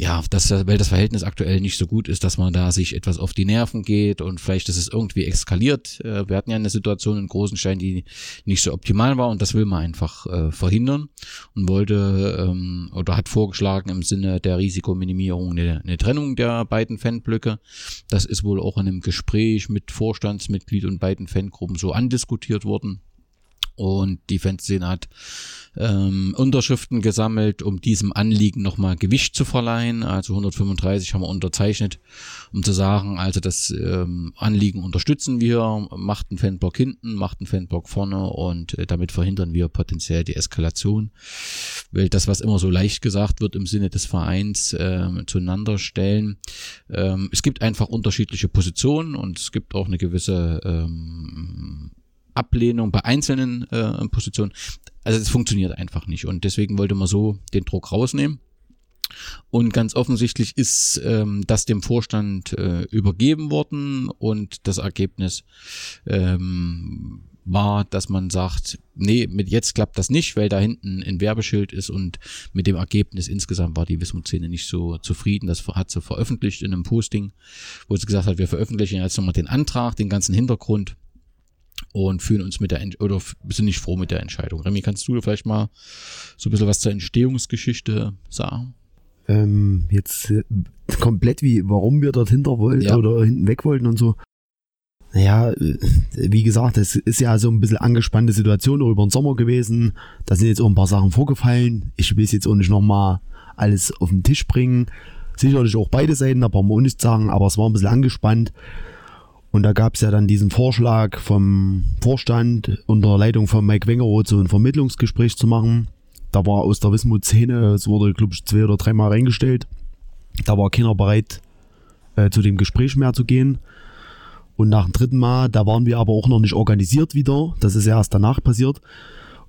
ja, dass, weil das Verhältnis aktuell nicht so gut ist, dass man da sich etwas auf die Nerven geht und vielleicht ist es irgendwie eskaliert. Äh, Wir hatten ja eine Situation in Großenstein, die nicht so optimal war und das will man einfach äh, verhindern und wollte ähm, oder hat vorgeschlagen im Sinne der Risikominimierung eine, eine Trennung der beiden Fanblöcke. Das ist wohl auch in einem Gespräch mit Vorstandsmitglied und beiden Fangruppen so andiskutiert worden. Und die Fanszene hat ähm, Unterschriften gesammelt, um diesem Anliegen nochmal Gewicht zu verleihen. Also 135 haben wir unterzeichnet, um zu sagen, also das ähm, Anliegen unterstützen wir, macht einen Fanblock hinten, macht einen Fanblock vorne und äh, damit verhindern wir potenziell die Eskalation. Weil das, was immer so leicht gesagt wird im Sinne des Vereins, ähm, zueinander stellen. Ähm, es gibt einfach unterschiedliche Positionen und es gibt auch eine gewisse ähm, Ablehnung bei einzelnen äh, Positionen. Also es funktioniert einfach nicht und deswegen wollte man so den Druck rausnehmen. Und ganz offensichtlich ist ähm, das dem Vorstand äh, übergeben worden und das Ergebnis ähm, war, dass man sagt, nee, mit jetzt klappt das nicht, weil da hinten ein Werbeschild ist und mit dem Ergebnis insgesamt war die Wismut-Szene nicht so zufrieden. Das hat sie veröffentlicht in einem Posting, wo sie gesagt hat, wir veröffentlichen jetzt nochmal den Antrag, den ganzen Hintergrund und fühlen uns mit der Ent oder sind nicht froh mit der Entscheidung. Remy, kannst du vielleicht mal so ein bisschen was zur Entstehungsgeschichte sagen? Ähm, jetzt äh, komplett wie, warum wir dort hinter wollten Ja. oder hinten weg wollten und so. Naja, äh, wie gesagt, es ist ja so ein bisschen angespannte Situation über den Sommer gewesen. Da sind jetzt auch ein paar Sachen vorgefallen. Ich will es jetzt auch nicht nochmal alles auf den Tisch bringen. Sicherlich auch beide Seiten, da brauchen wir auch nichts sagen, aber es war ein bisschen angespannt. Und da gab es ja dann diesen Vorschlag vom Vorstand unter Leitung von Mike Wengeroth so ein Vermittlungsgespräch zu machen. Da war aus der Wismut-Szene, es wurde, glaube ich, zwei oder dreimal reingestellt. Da war keiner bereit, äh, zu dem Gespräch mehr zu gehen. Und nach dem dritten Mal, da waren wir aber auch noch nicht organisiert wieder. Das ist erst danach passiert.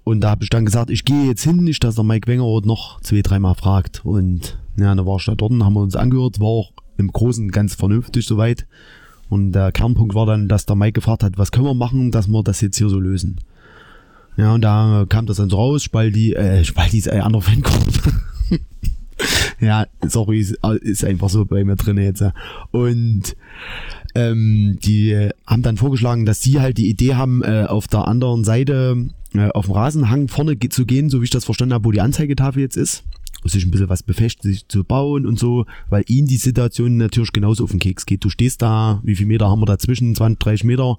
Und da habe ich dann gesagt, ich gehe jetzt hin, nicht, dass der Mike Wengeroth noch zwei, dreimal fragt. Und ja, da war ich da dort, haben wir uns angehört, war auch im Großen ganz vernünftig soweit. Und der Kernpunkt war dann, dass der Mike gefragt hat, was können wir machen, dass wir das jetzt hier so lösen. Ja, und da kam das dann so raus, Spaldi, äh, Spaldi ist ein anderer Fanclub. ja, sorry, ist, einfach so bei mir drin jetzt. Und ähm, die haben dann vorgeschlagen, dass sie halt die Idee haben, äh, auf der anderen Seite äh, auf dem Rasenhang vorne zu gehen, so wie ich das verstanden habe, wo die Anzeigetafel jetzt ist. Sich ein bisschen was befestigt, sich zu bauen und so, weil ihnen die Situation natürlich genauso auf den Keks geht. Du stehst da, wie viel Meter haben wir dazwischen? 20, 30 Meter.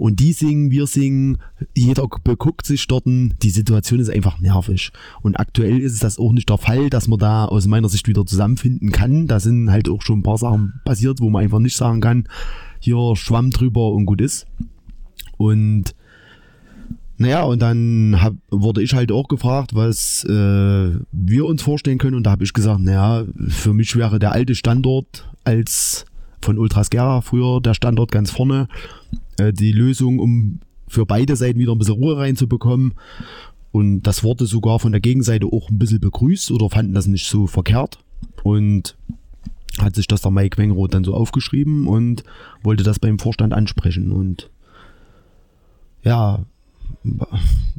Und die singen, wir singen, jeder beguckt sich dort. Die Situation ist einfach nervig. Und aktuell ist das auch nicht der Fall, dass man da aus meiner Sicht wieder zusammenfinden kann. Da sind halt auch schon ein paar Sachen passiert, wo man einfach nicht sagen kann, hier Schwamm drüber und gut ist. Und naja, und dann hab, wurde ich halt auch gefragt, was äh, wir uns vorstellen können. Und da habe ich gesagt, naja, für mich wäre der alte Standort als von Ultras Gera früher der Standort ganz vorne äh, die Lösung, um für beide Seiten wieder ein bisschen Ruhe reinzubekommen. Und das wurde sogar von der Gegenseite auch ein bisschen begrüßt oder fanden das nicht so verkehrt. Und hat sich das der Mike Wengroth dann so aufgeschrieben und wollte das beim Vorstand ansprechen. Und ja,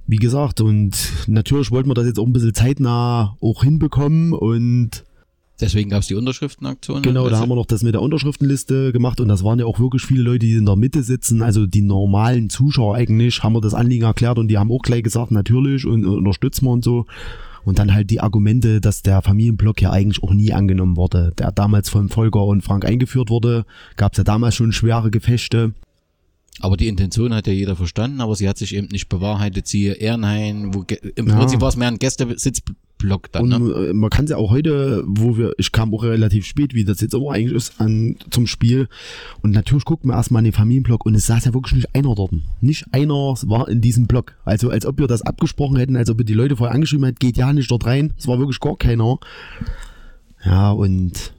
wie gesagt, und natürlich wollten wir das jetzt auch ein bisschen zeitnah auch hinbekommen und Deswegen gab es die Unterschriftenaktion. Genau, da Also- haben wir noch das mit der Unterschriftenliste gemacht und das waren ja auch wirklich viele Leute, die in der Mitte sitzen, also die normalen Zuschauer eigentlich, haben wir das Anliegen erklärt und die haben auch gleich gesagt, natürlich und, und unterstützen wir und so. Und dann halt die Argumente, dass der Familienblock ja eigentlich auch nie angenommen wurde. Der damals von Volker und Frank eingeführt wurde, gab es ja damals schon schwere Gefechte. Aber die Intention hat ja jeder verstanden, aber sie hat sich eben nicht bewahrheitet. Siehe Ehrenhain, wo im Ja. Prinzip war es mehr ein Gästesitzblock dann. Und Ne? äh, man kann es ja auch heute, wo wir, ich kam auch relativ spät, wie das jetzt immer eigentlich ist, an, zum Spiel. Und natürlich guckt man erstmal in den Familienblock und es saß ja wirklich nicht einer dort. Nicht einer war in diesem Block. Also als ob wir das abgesprochen hätten, als ob wir die Leute vorher angeschrieben hätten, geht ja nicht dort rein. Es war wirklich gar keiner. Ja, und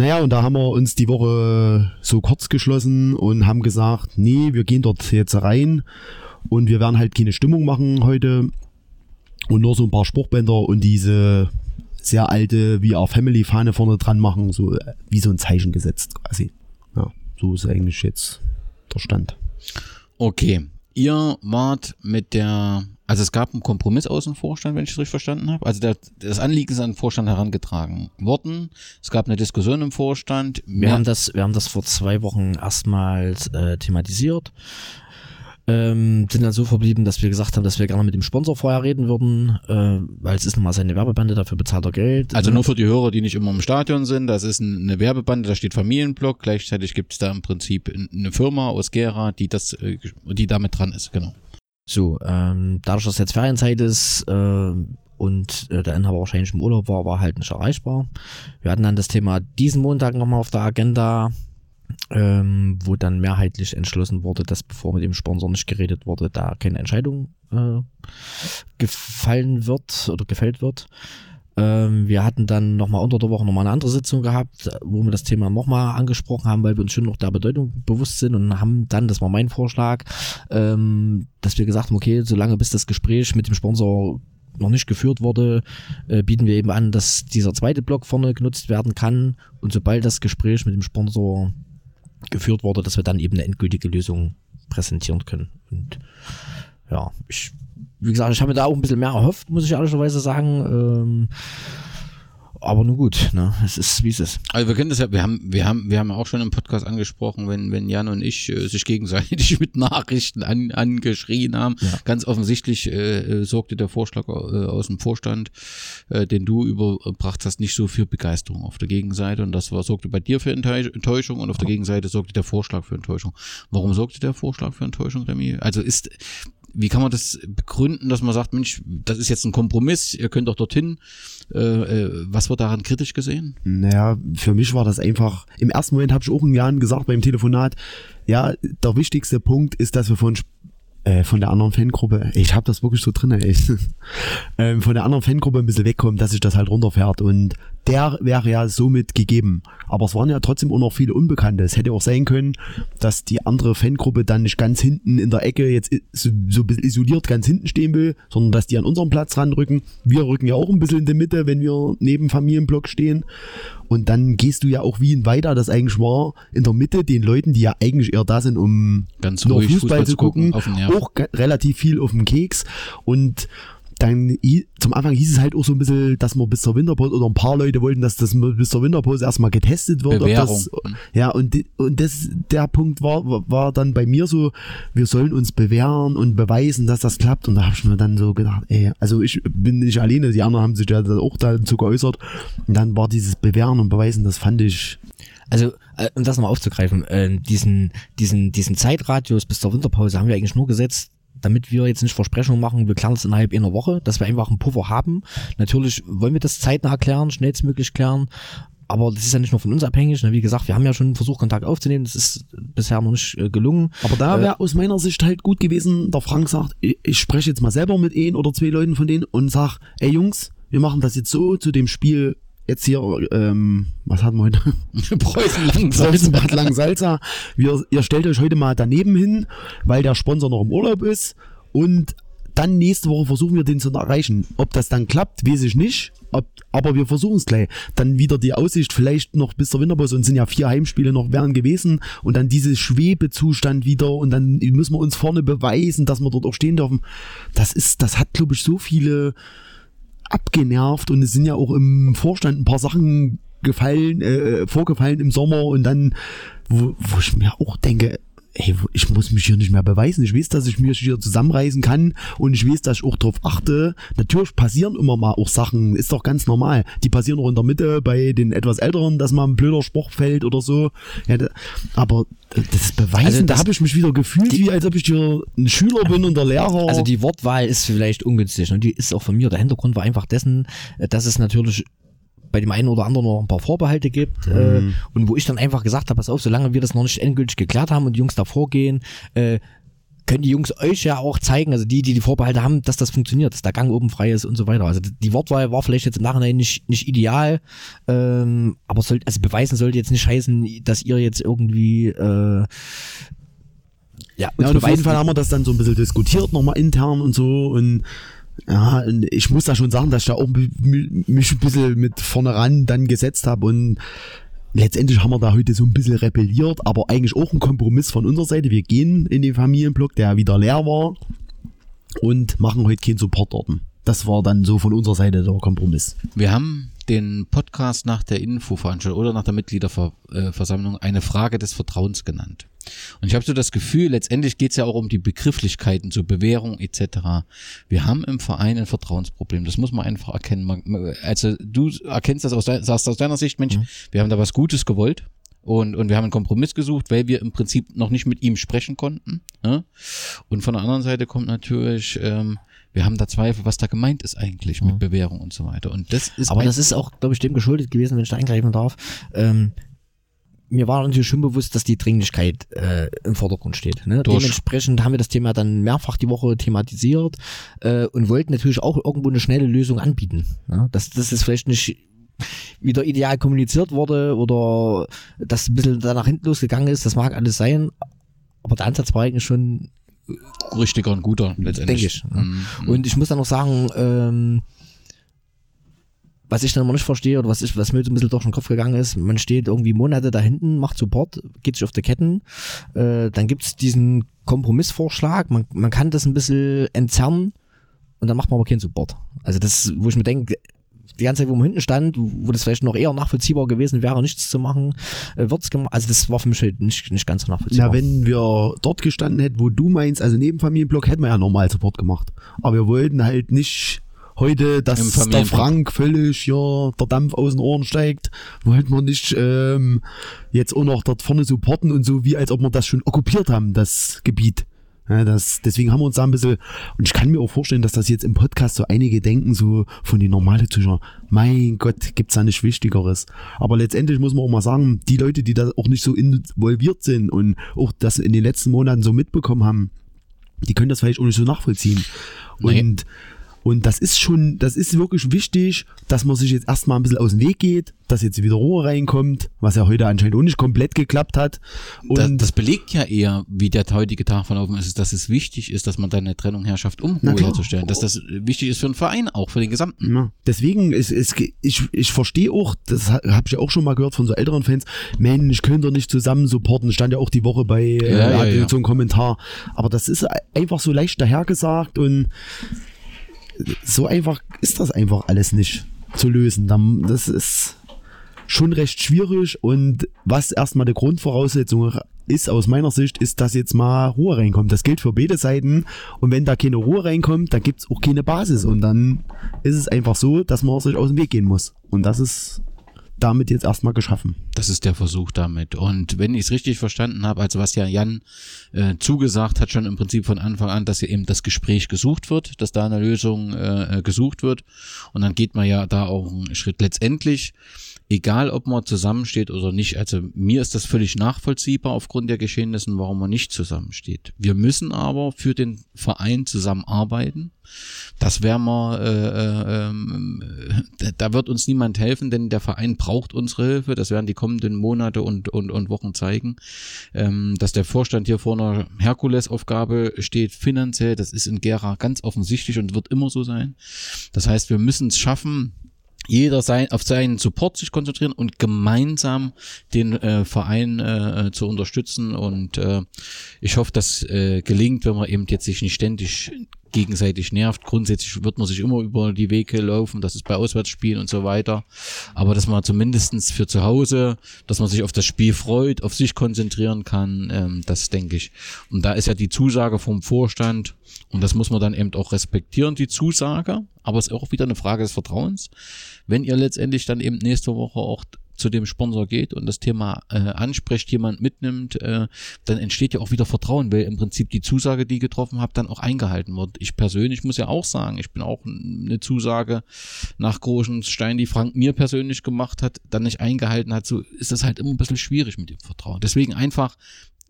naja, und da haben wir uns die Woche so kurz geschlossen und haben gesagt, nee, wir gehen dort jetzt rein und wir werden halt keine Stimmung machen heute und nur so ein paar Spruchbänder und diese sehr alte VR Family Fahne vorne dran machen, so äh, wie so ein Zeichen gesetzt quasi. Ja, so ist eigentlich jetzt der Stand. Okay. Ihr wart mit der, also es gab einen Kompromiss aus dem Vorstand, wenn ich es richtig verstanden habe. Also der, das Anliegen ist an den Vorstand herangetragen worden. Es gab eine Diskussion im Vorstand. Wir haben das, wir haben das vor zwei Wochen erstmals äh, thematisiert. Ähm, sind dann so verblieben, dass wir gesagt haben, dass wir gerne mit dem Sponsor vorher reden würden, äh, weil es ist nun mal seine Werbebande, dafür bezahlt er Geld. Also Ne? nur für die Hörer, die nicht immer im Stadion sind, das ist ein- eine Werbebande, da steht Familienblock, gleichzeitig gibt es da im Prinzip eine Firma aus Gera, die das, äh, die damit dran ist, genau. So, ähm, dadurch, dass jetzt Ferienzeit ist äh, und äh, der Inhaber wahrscheinlich im Urlaub war, war halt nicht erreichbar. Wir hatten dann das Thema diesen Montag nochmal auf der Agenda, ähm, wo dann mehrheitlich entschlossen wurde, dass bevor mit dem Sponsor nicht geredet wurde, da keine Entscheidung äh, gefallen wird oder gefällt wird. Ähm, wir hatten dann nochmal unter der Woche nochmal eine andere Sitzung gehabt, wo wir das Thema nochmal angesprochen haben, weil wir uns schon noch der Bedeutung bewusst sind und haben dann, das war mein Vorschlag, ähm, dass wir gesagt haben, okay, solange bis das Gespräch mit dem Sponsor noch nicht geführt wurde, äh, bieten wir eben an, dass dieser zweite Block vorne genutzt werden kann und sobald das Gespräch mit dem Sponsor geführt wurde, dass wir dann eben eine endgültige Lösung präsentieren können. Und ja, ich, wie gesagt, ich habe mir da auch ein bisschen mehr erhofft, muss ich ehrlicherweise sagen. Ähm, aber nun gut, ne? Es ist, wie es ist. Also wir können das ja, wir haben, wir haben, wir haben auch schon im Podcast angesprochen, wenn, wenn Jan und ich äh, sich gegenseitig mit Nachrichten an, angeschrien haben. Ja. Ganz offensichtlich äh, äh, sorgte der Vorschlag äh, aus dem Vorstand, äh, den du überbracht hast, nicht so für Begeisterung auf der Gegenseite. Und das war, sorgte bei dir für Enttäusch- Enttäuschung und auf der Gegenseite sorgte der Vorschlag für Enttäuschung. Warum sorgte der Vorschlag für Enttäuschung, Remy? Also ist, wie kann man das begründen, dass man sagt, Mensch, das ist jetzt ein Kompromiss, ihr könnt doch dorthin. Äh, äh, was wird daran kritisch gesehen? Naja, für mich war das einfach, im ersten Moment habe ich auch in Jahren gesagt beim Telefonat, ja, der wichtigste Punkt ist, dass wir von, äh, von der anderen Fangruppe, ich habe das wirklich so drin, ey, ähm, von der anderen Fangruppe ein bisschen wegkommen, dass sich das halt runterfährt und der wäre ja somit gegeben. Aber es waren ja trotzdem auch noch viele Unbekannte. Es hätte auch sein können, dass die andere Fangruppe dann nicht ganz hinten in der Ecke jetzt so, so ein bisschen isoliert ganz hinten stehen will, sondern dass die an unseren Platz ranrücken. Wir rücken ja auch ein bisschen in die Mitte, wenn wir neben Familienblock stehen. Und dann gehst du ja auch wie in Weida, das eigentlich war, in der Mitte den Leuten, die ja eigentlich eher da sind, um Ganz nur ruhig Fußball, zu gucken, Nerv. auch relativ viel auf dem Keks. Und dann zum Anfang hieß es halt auch so ein bisschen, dass man bis zur Winterpause oder ein paar Leute wollten, dass das bis zur Winterpause erstmal getestet wird. Das, ja, und, und das, der Punkt war, war dann bei mir so, wir sollen uns bewähren und beweisen, dass das klappt. Und da habe ich mir dann so gedacht, ey, also ich bin nicht alleine, die anderen haben sich ja auch dazu geäußert. Und dann war dieses Bewähren und Beweisen, das fand ich, Also, äh, um das nochmal aufzugreifen, äh, diesen, diesen, diesen Zeitradius bis zur Winterpause haben wir eigentlich nur gesetzt, damit wir jetzt nicht Versprechungen machen, wir klären es innerhalb einer Woche, dass wir einfach einen Puffer haben. Natürlich wollen wir das zeitnah klären, schnellstmöglich klären, aber das ist ja nicht nur von uns abhängig. Ne? Wie gesagt, wir haben ja schon versucht, Kontakt aufzunehmen, das ist bisher noch nicht äh, gelungen. Aber da Äh, wäre aus meiner Sicht halt gut gewesen, der Frank sagt, ich, ich spreche jetzt mal selber mit ein oder zwei Leuten von denen und sag, ey Jungs, wir machen das jetzt so zu dem Spiel jetzt hier, ähm, was hatten wir heute? Preußen Langsalza. Wir, ihr stellt euch heute mal daneben hin, weil der Sponsor noch im Urlaub ist und dann nächste Woche versuchen wir den zu erreichen. Ob das dann klappt, weiß ich nicht. Ob, aber wir versuchen es gleich. Dann wieder die Aussicht, vielleicht noch bis zur Winterpause und sind ja vier Heimspiele noch wären gewesen und dann dieses Schwebezustand wieder und dann müssen wir uns vorne beweisen, dass wir dort auch stehen dürfen. Das ist, das hat, glaube ich, so viele abgenervt und es sind ja auch im Vorstand ein paar Sachen gefallen, äh, vorgefallen im Sommer und dann, wo, wo ich mir auch denke, ey, ich muss mich hier nicht mehr beweisen. Ich weiß, dass ich mich hier zusammenreißen kann und ich weiß, dass ich auch darauf achte. Natürlich passieren immer mal auch Sachen, ist doch ganz normal. Die passieren auch in der Mitte bei den etwas Älteren, dass mal ein blöder Spruch fällt oder so. Ja, da, aber das Beweisen, Also da das- habe ich mich wieder gefühlt, wie als ob ich hier ein Schüler bin und der Lehrer. Also die Wortwahl ist vielleicht ungünstig und die ist auch von mir. Der Hintergrund war einfach dessen, äh, dass es natürlich bei dem einen oder anderen noch ein paar Vorbehalte gibt äh, und wo ich dann einfach gesagt habe, pass auf, solange wir das noch nicht endgültig geklärt haben und die Jungs davor gehen, äh, können die Jungs euch ja auch zeigen, also die, die die Vorbehalte haben, dass das funktioniert, dass der Gang oben frei ist und so weiter. Also die Wortwahl war vielleicht jetzt im Nachhinein nicht, nicht ideal, ähm, aber sollte, also beweisen sollte jetzt nicht heißen, dass ihr jetzt irgendwie äh, ja, Ja, und auf jeden Fall haben wir das dann so ein bisschen diskutiert, nochmal intern und so. Und ja, ich muss da schon sagen, dass ich da auch mi- mi- mich ein bisschen mit vorne ran dann gesetzt habe und letztendlich haben wir da heute so ein bisschen rebelliert, aber eigentlich auch ein Kompromiss von unserer Seite. Wir gehen in den Familienblock, der wieder leer war und machen heute keinen Support dort. Das war dann so von unserer Seite der Kompromiss. Wir haben den Podcast nach der Infoveranstaltung oder nach der Mitgliederversammlung eine Frage des Vertrauens genannt. Und ich habe so das Gefühl, letztendlich geht es ja auch um die Begrifflichkeiten, so Bewährung etc. Wir haben im Verein ein Vertrauensproblem. Das muss man einfach erkennen. Also du erkennst das aus, dein, sagst aus deiner Sicht, Mensch, wir haben da was Gutes gewollt. Und, und wir haben einen Kompromiss gesucht, weil wir im Prinzip noch nicht mit ihm sprechen konnten. Ne? Und von der anderen Seite kommt natürlich, ähm, wir haben da Zweifel, was da gemeint ist eigentlich mit Bewährung und so weiter. Und das ist Aber das ist auch, glaube ich, dem geschuldet gewesen, wenn ich da eingreifen darf. Ähm, mir war natürlich schon bewusst, dass die Dringlichkeit äh, im Vordergrund steht. Ne? Durch. Dementsprechend haben wir das Thema dann mehrfach die Woche thematisiert äh, und wollten natürlich auch irgendwo eine schnelle Lösung anbieten. Ne? Dass das ist vielleicht nicht wieder ideal kommuniziert wurde oder dass ein bisschen da nach hinten losgegangen ist, das mag alles sein. Aber der Ansatz war eigentlich schon richtiger und guter letztendlich. Denke ich. ne? Mhm. Und ich muss dann noch sagen, ähm, was ich dann immer nicht verstehe oder was, ich, was mir so ein bisschen durch den Kopf gegangen ist, man steht irgendwie Monate da hinten, macht Support, geht sich auf die Ketten, äh, dann gibt's diesen Kompromissvorschlag, man, man kann das ein bisschen entzerren und dann macht man aber keinen Support. Also das, wo ich mir denke, die ganze Zeit, wo man hinten stand, wo das vielleicht noch eher nachvollziehbar gewesen wäre, nichts zu machen, äh, wird's gemacht. Also das war für mich halt nicht, nicht ganz so nachvollziehbar. Na, wenn wir dort gestanden hätten, wo du meinst, also neben Familienblock, hätten wir ja normal Support gemacht. Aber wir wollten halt nicht heute, dass der. Frank völlig ja, der Dampf aus den Ohren steigt, wollten wir nicht ähm, jetzt auch noch dort vorne supporten und so, wie als ob wir das schon okkupiert haben, das Gebiet. Ja, das, deswegen haben wir uns da ein bisschen, und ich kann mir auch vorstellen, dass das jetzt im Podcast so einige denken, so von den normalen Zuschauern, mein Gott, gibt's da nicht Wichtigeres. Aber letztendlich muss man auch mal sagen, die Leute, die da auch nicht so involviert sind und auch das in den letzten Monaten so mitbekommen haben, die können das vielleicht auch nicht so nachvollziehen. Nee. Und Und das ist schon, das ist wirklich wichtig, dass man sich jetzt erstmal ein bisschen aus dem Weg geht, dass jetzt wieder Ruhe reinkommt, was ja heute anscheinend auch nicht komplett geklappt hat. Und Das, das belegt ja eher, wie der heutige Tag verlaufen ist, dass es wichtig ist, dass man da eine Trennung herrschaft, um Ruhe herzustellen. Dass das wichtig ist für den Verein, auch für den gesamten. Ja, deswegen ist, ist ich, ich verstehe auch, das habe ich ja auch schon mal gehört von so älteren Fans, Mensch, könnt ihr nicht zusammen supporten, stand ja auch die Woche bei äh, Ja, AG ja. so ein Kommentar. Aber das ist einfach so leicht dahergesagt und so einfach ist das einfach alles nicht zu lösen. Das ist schon recht schwierig und was erstmal die Grundvoraussetzung ist aus meiner Sicht, ist, dass jetzt mal Ruhe reinkommt. Das gilt für beide Seiten und wenn da keine Ruhe reinkommt, dann gibt's auch keine Basis und dann ist es einfach so, dass man sich aus dem Weg gehen muss. Und das ist damit jetzt erstmal geschaffen. Das ist der Versuch damit. Und wenn ich es richtig verstanden habe, also was ja Jan äh, zugesagt hat, schon im Prinzip von Anfang an, dass ja eben das Gespräch gesucht wird, dass da eine Lösung äh, äh, gesucht wird. Und dann geht man ja da auch einen Schritt letztendlich. Egal, ob man zusammensteht oder nicht. Also mir ist das völlig nachvollziehbar aufgrund der Geschehnissen, warum man nicht zusammensteht. Wir müssen aber für den Verein zusammenarbeiten. Das werden wir, äh, äh, äh, da wird uns niemand helfen, denn der Verein braucht unsere Hilfe. Das werden die kommenden Monate und, und, und Wochen zeigen. Ähm, dass der Vorstand hier vor einer Herkulesaufgabe steht, finanziell, das ist in Gera ganz offensichtlich und wird immer so sein. Das heißt, wir müssen es schaffen, jeder sein, auf seinen Support sich konzentrieren und gemeinsam den äh, Verein äh, zu unterstützen. Und äh, ich hoffe, das äh, gelingt, wenn man eben jetzt sich nicht ständig gegenseitig nervt. Grundsätzlich wird man sich immer über die Wege laufen, das ist bei Auswärtsspielen und so weiter. Aber dass man zumindestens für zu Hause, dass man sich auf das Spiel freut, auf sich konzentrieren kann, ähm, das denke ich. Und da ist ja die Zusage vom Vorstand, und das muss man dann eben auch respektieren, die Zusage. Aber es ist auch wieder eine Frage des Vertrauens. Wenn ihr letztendlich dann eben nächste Woche auch zu dem Sponsor geht und das Thema äh, anspricht, jemand mitnimmt, äh, dann entsteht ja auch wieder Vertrauen, weil im Prinzip die Zusage, die getroffen habt, dann auch eingehalten wird. Ich persönlich muss ja auch sagen, ich bin auch eine Zusage nach Großenstein, die Frank mir persönlich gemacht hat, dann nicht eingehalten hat, so ist das halt immer ein bisschen schwierig mit dem Vertrauen. Deswegen einfach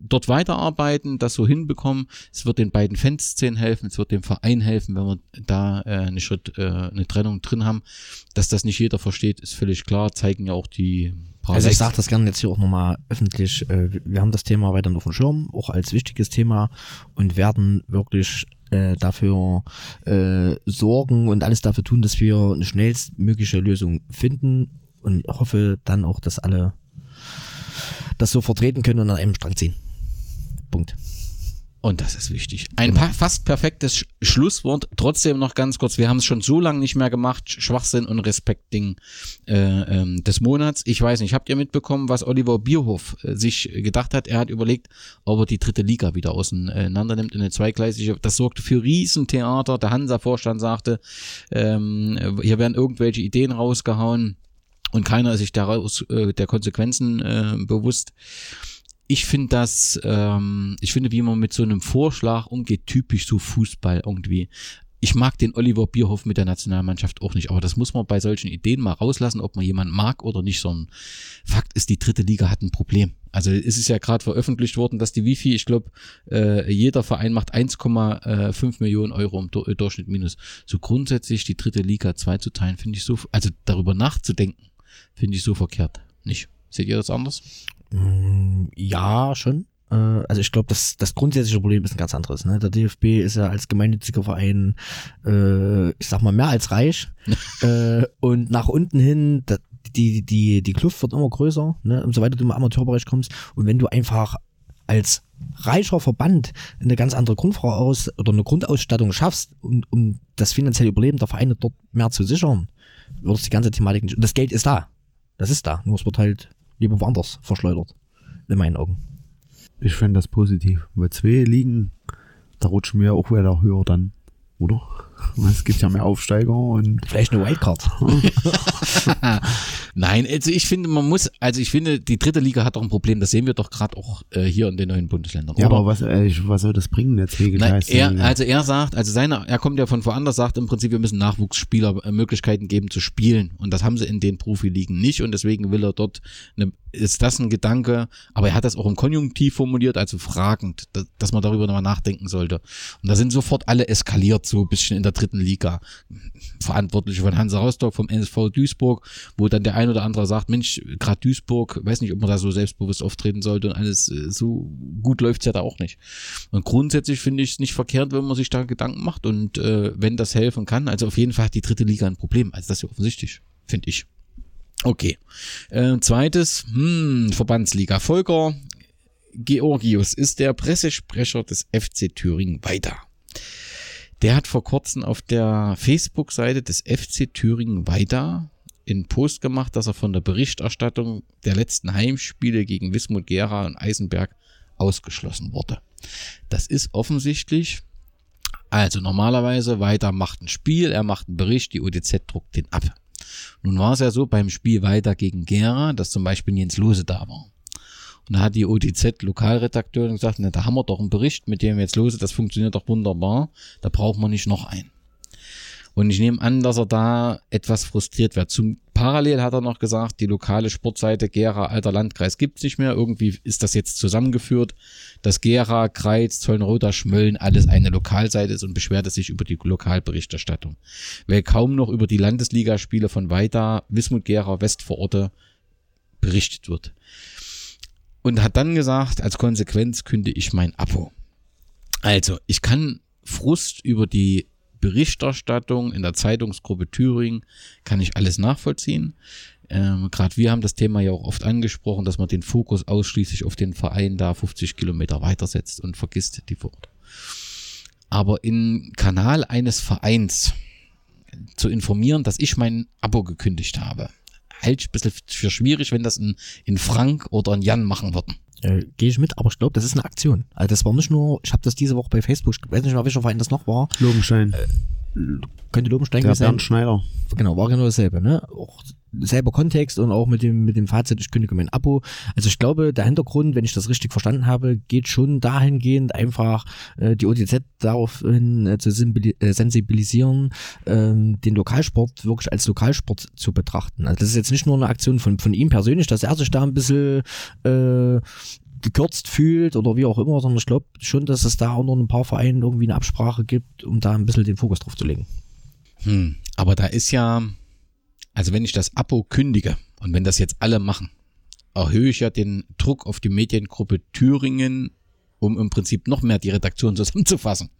dort weiterarbeiten, das so hinbekommen. Es wird den beiden Fanszenen helfen, es wird dem Verein helfen, wenn wir da äh, eine Schritt, äh, eine Trennung drin haben. Dass das nicht jeder versteht, ist völlig klar, zeigen ja auch die paar Also ich sage das gerne jetzt hier auch nochmal öffentlich. Äh, wir haben das Thema weiterhin auf dem Schirm, auch als wichtiges Thema und werden wirklich äh, dafür äh, sorgen und alles dafür tun, dass wir eine schnellstmögliche Lösung finden und hoffe dann auch, dass alle das so vertreten können und an einem Strang ziehen. Punkt. Und das ist wichtig. Ein pa fast perfektes Sch Schlusswort. Trotzdem noch ganz kurz. Wir haben es schon so lange nicht mehr gemacht. Schwachsinn und Respekt-Ding äh, ähm, des Monats. Ich weiß nicht, habt ihr mitbekommen, was Oliver Bierhoff äh, sich gedacht hat? Er hat überlegt, ob er die dritte Liga wieder auseinander nimmt in eine zweigleisige. Das sorgte für Riesentheater. Der Hansa-Vorstand sagte, ähm, hier werden irgendwelche Ideen rausgehauen und keiner ist sich daraus äh, der Konsequenzen äh, bewusst ich finde das, ähm, ich finde, wie man mit so einem Vorschlag umgeht, typisch so Fußball irgendwie. Ich mag den Oliver Bierhoff mit der Nationalmannschaft auch nicht, aber das muss man bei solchen Ideen mal rauslassen, ob man jemanden mag oder nicht, sondern Fakt ist, die dritte Liga hat ein Problem. Also es ist ja gerade veröffentlicht worden, dass die Wifi, ich glaube, äh, jeder Verein macht 1,5 Millionen Euro im Dur Durchschnitt minus. So grundsätzlich die dritte Liga zweizuteilen, finde ich so, also darüber nachzudenken, finde ich so verkehrt. Nicht? Seht ihr das anders? Mm, Ja, schon. Äh, Also ich glaube, das, das grundsätzliche Problem ist ein ganz anderes. Ne? Der DFB ist ja als gemeinnütziger Verein, äh, ich sag mal, mehr als reich. äh, und nach unten hin, da, die, die, die Kluft wird immer größer, ne? umso weiter du im Amateurbereich kommst. Und wenn du einfach als reicher Verband eine ganz andere Grundvoraus oder eine Grundausstattung schaffst, um, um das finanzielle Überleben der Vereine dort mehr zu sichern, wird es die ganze Thematik nicht. Und das Geld ist da. Das ist da. Nur es wird halt lieber woanders verschleudert. In meinen Augen. Ich fände das positiv. Weil zwei liegen, da rutschen wir auch wieder höher dann, oder? Es gibt ja mehr Aufsteiger und Vielleicht eine Wildcard. Nein, also ich finde, man muss, also ich finde, die dritte Liga hat doch ein Problem, das sehen wir doch gerade auch äh, hier in den neuen Bundesländern. Ja, oder? aber was, äh, was soll das bringen jetzt? Hegelgeist? er, also er sagt, also seine, er kommt ja von woanders, sagt im Prinzip, wir müssen Nachwuchsspieler äh, Möglichkeiten geben zu spielen. Und das haben sie in den Profiligen nicht und deswegen will er dort, eine, ist das ein Gedanke, aber er hat das auch im Konjunktiv formuliert, also fragend, dass, dass man darüber nochmal nachdenken sollte. Und da sind sofort alle eskaliert, so ein bisschen in der dritten Liga. Verantwortliche von Hansa Rostock, vom NSV Duisburg, wo dann der ein oder andere sagt, Mensch, gerade Duisburg, weiß nicht, ob man da so selbstbewusst auftreten sollte und alles, äh, so gut läuft's ja da auch nicht. Und grundsätzlich finde ich es nicht verkehrt, wenn man sich da Gedanken macht und äh, wenn das helfen kann. Also auf jeden Fall hat die dritte Liga ein Problem. Also das ist ja offensichtlich, finde ich. Okay. Äh, zweites, hm, Verbandsliga. Volker Georgius ist der Pressesprecher des FC Thüringen weiter. Der hat vor kurzem auf der Facebook-Seite des FC Thüringen weiter in Post gemacht, dass er von der Berichterstattung der letzten Heimspiele gegen Wismut Gera und Eisenberg ausgeschlossen wurde. Das ist offensichtlich, also normalerweise weiter macht ein Spiel, er macht einen Bericht, die ODZ druckt den ab. Nun war es ja so beim Spiel weiter gegen Gera, dass zum Beispiel Jens Lose da war. Und da hat die OTZ-Lokalredakteurin gesagt, na, da haben wir doch einen Bericht mit dem jetzt Lose, das funktioniert doch wunderbar, da braucht man nicht noch einen. Und ich nehme an, dass er da etwas frustriert wird. Zum Parallel hat er noch gesagt, die lokale Sportseite Gera Alter Landkreis gibt's nicht mehr. Irgendwie ist das jetzt zusammengeführt, dass Gera, Kreiz, Zollnroda, Schmölln alles eine Lokalseite ist und beschwerte sich über die Lokalberichterstattung. Weil kaum noch über die Landesligaspiele von Weida, Wismut, Gera, Westvororte berichtet wird. Und hat dann gesagt, als Konsequenz künde ich mein Abo. Also, ich kann Frust über die Berichterstattung in der Zeitungsgruppe Thüringen, kann ich alles nachvollziehen. Ähm, Gerade wir haben das Thema ja auch oft angesprochen, dass man den Fokus ausschließlich auf den Verein da 50 Kilometer weitersetzt und vergisst die Vorort. Aber im Kanal eines Vereins zu informieren, dass ich mein Abo gekündigt habe, halte ich ein bisschen für schwierig, wenn das ein, in Frank oder ein Jan machen würden. Äh, Gehe ich mit, aber ich glaube, das ist eine Aktion. Also das war nicht nur, ich habe das diese Woche bei Facebook, ich weiß nicht mehr, welcher Verein das noch war, Lobenschein. Könnte Lobenstein der gewesen sein. Bernd Schneider. Genau, war genau dasselbe, ne? Auch selber Kontext und auch mit dem, mit dem Fazit, ich kündige mein Abo. Also ich glaube, der Hintergrund, wenn ich das richtig verstanden habe, geht schon dahingehend einfach äh, die OTZ daraufhin äh, zu äh, sensibilisieren, ähm, den Lokalsport wirklich als Lokalsport zu betrachten. Also das ist jetzt nicht nur eine Aktion von, von ihm persönlich, dass er sich da ein bisschen äh, gekürzt fühlt oder wie auch immer, sondern ich glaube schon, dass es da auch noch ein paar Vereinen irgendwie eine Absprache gibt, um da ein bisschen den Fokus drauf zu legen. Hm, aber da ist ja, also wenn ich das Abo kündige und wenn das jetzt alle machen, erhöhe ich ja den Druck auf die Mediengruppe Thüringen, um im Prinzip noch mehr die Redaktion zusammenzufassen.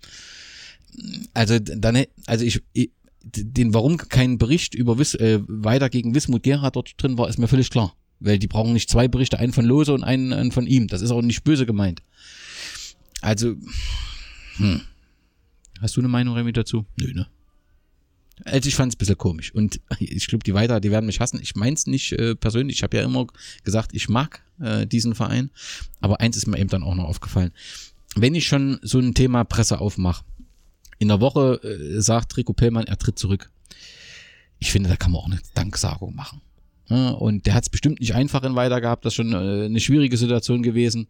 Also dann, also ich, ich den, warum kein Bericht über Wis, äh, weiter gegen Wismut Gera dort drin war, ist mir völlig klar. Weil die brauchen nicht zwei Berichte, einen von Lose und einen, einen von ihm. Das ist auch nicht böse gemeint. Also, hm. Hast du eine Meinung, Remy, dazu? Nö, ne? Also ich fand es ein bisschen komisch. Und ich glaube, die weiter, die werden mich hassen. Ich mein's nicht äh, persönlich. Ich habe ja immer gesagt, ich mag äh, diesen Verein. Aber eins ist mir eben dann auch noch aufgefallen. Wenn ich schon so ein Thema Presse aufmache, in der Woche äh, sagt Rico Pellmann, er tritt zurück. Ich finde, da kann man auch eine Danksagung machen. Und der hat es bestimmt nicht einfach in weiter gehabt. Das ist schon äh, eine schwierige Situation gewesen.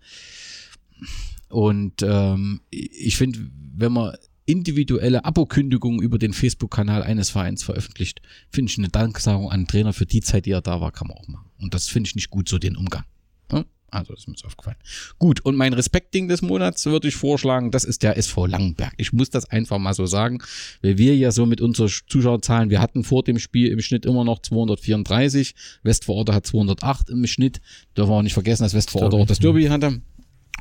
Und ähm, ich finde, wenn man individuelle Abokündigungen über den Facebook-Kanal eines Vereins veröffentlicht, finde ich eine Danksagung an den Trainer für die Zeit, die er da war, kann man auch machen. Und das finde ich nicht gut, so den Umgang. Also, ist mir so aufgefallen. Gut, und mein Respektding des Monats würde ich vorschlagen, das ist der SV Langenberg. Ich muss das einfach mal so sagen, weil wir ja so mit unseren Zuschauerzahlen, wir hatten vor dem Spiel im Schnitt immer noch 234, Westvororte hat 208 im Schnitt. Dürfen wir auch nicht vergessen, dass Westvororte auch das Derby hatte.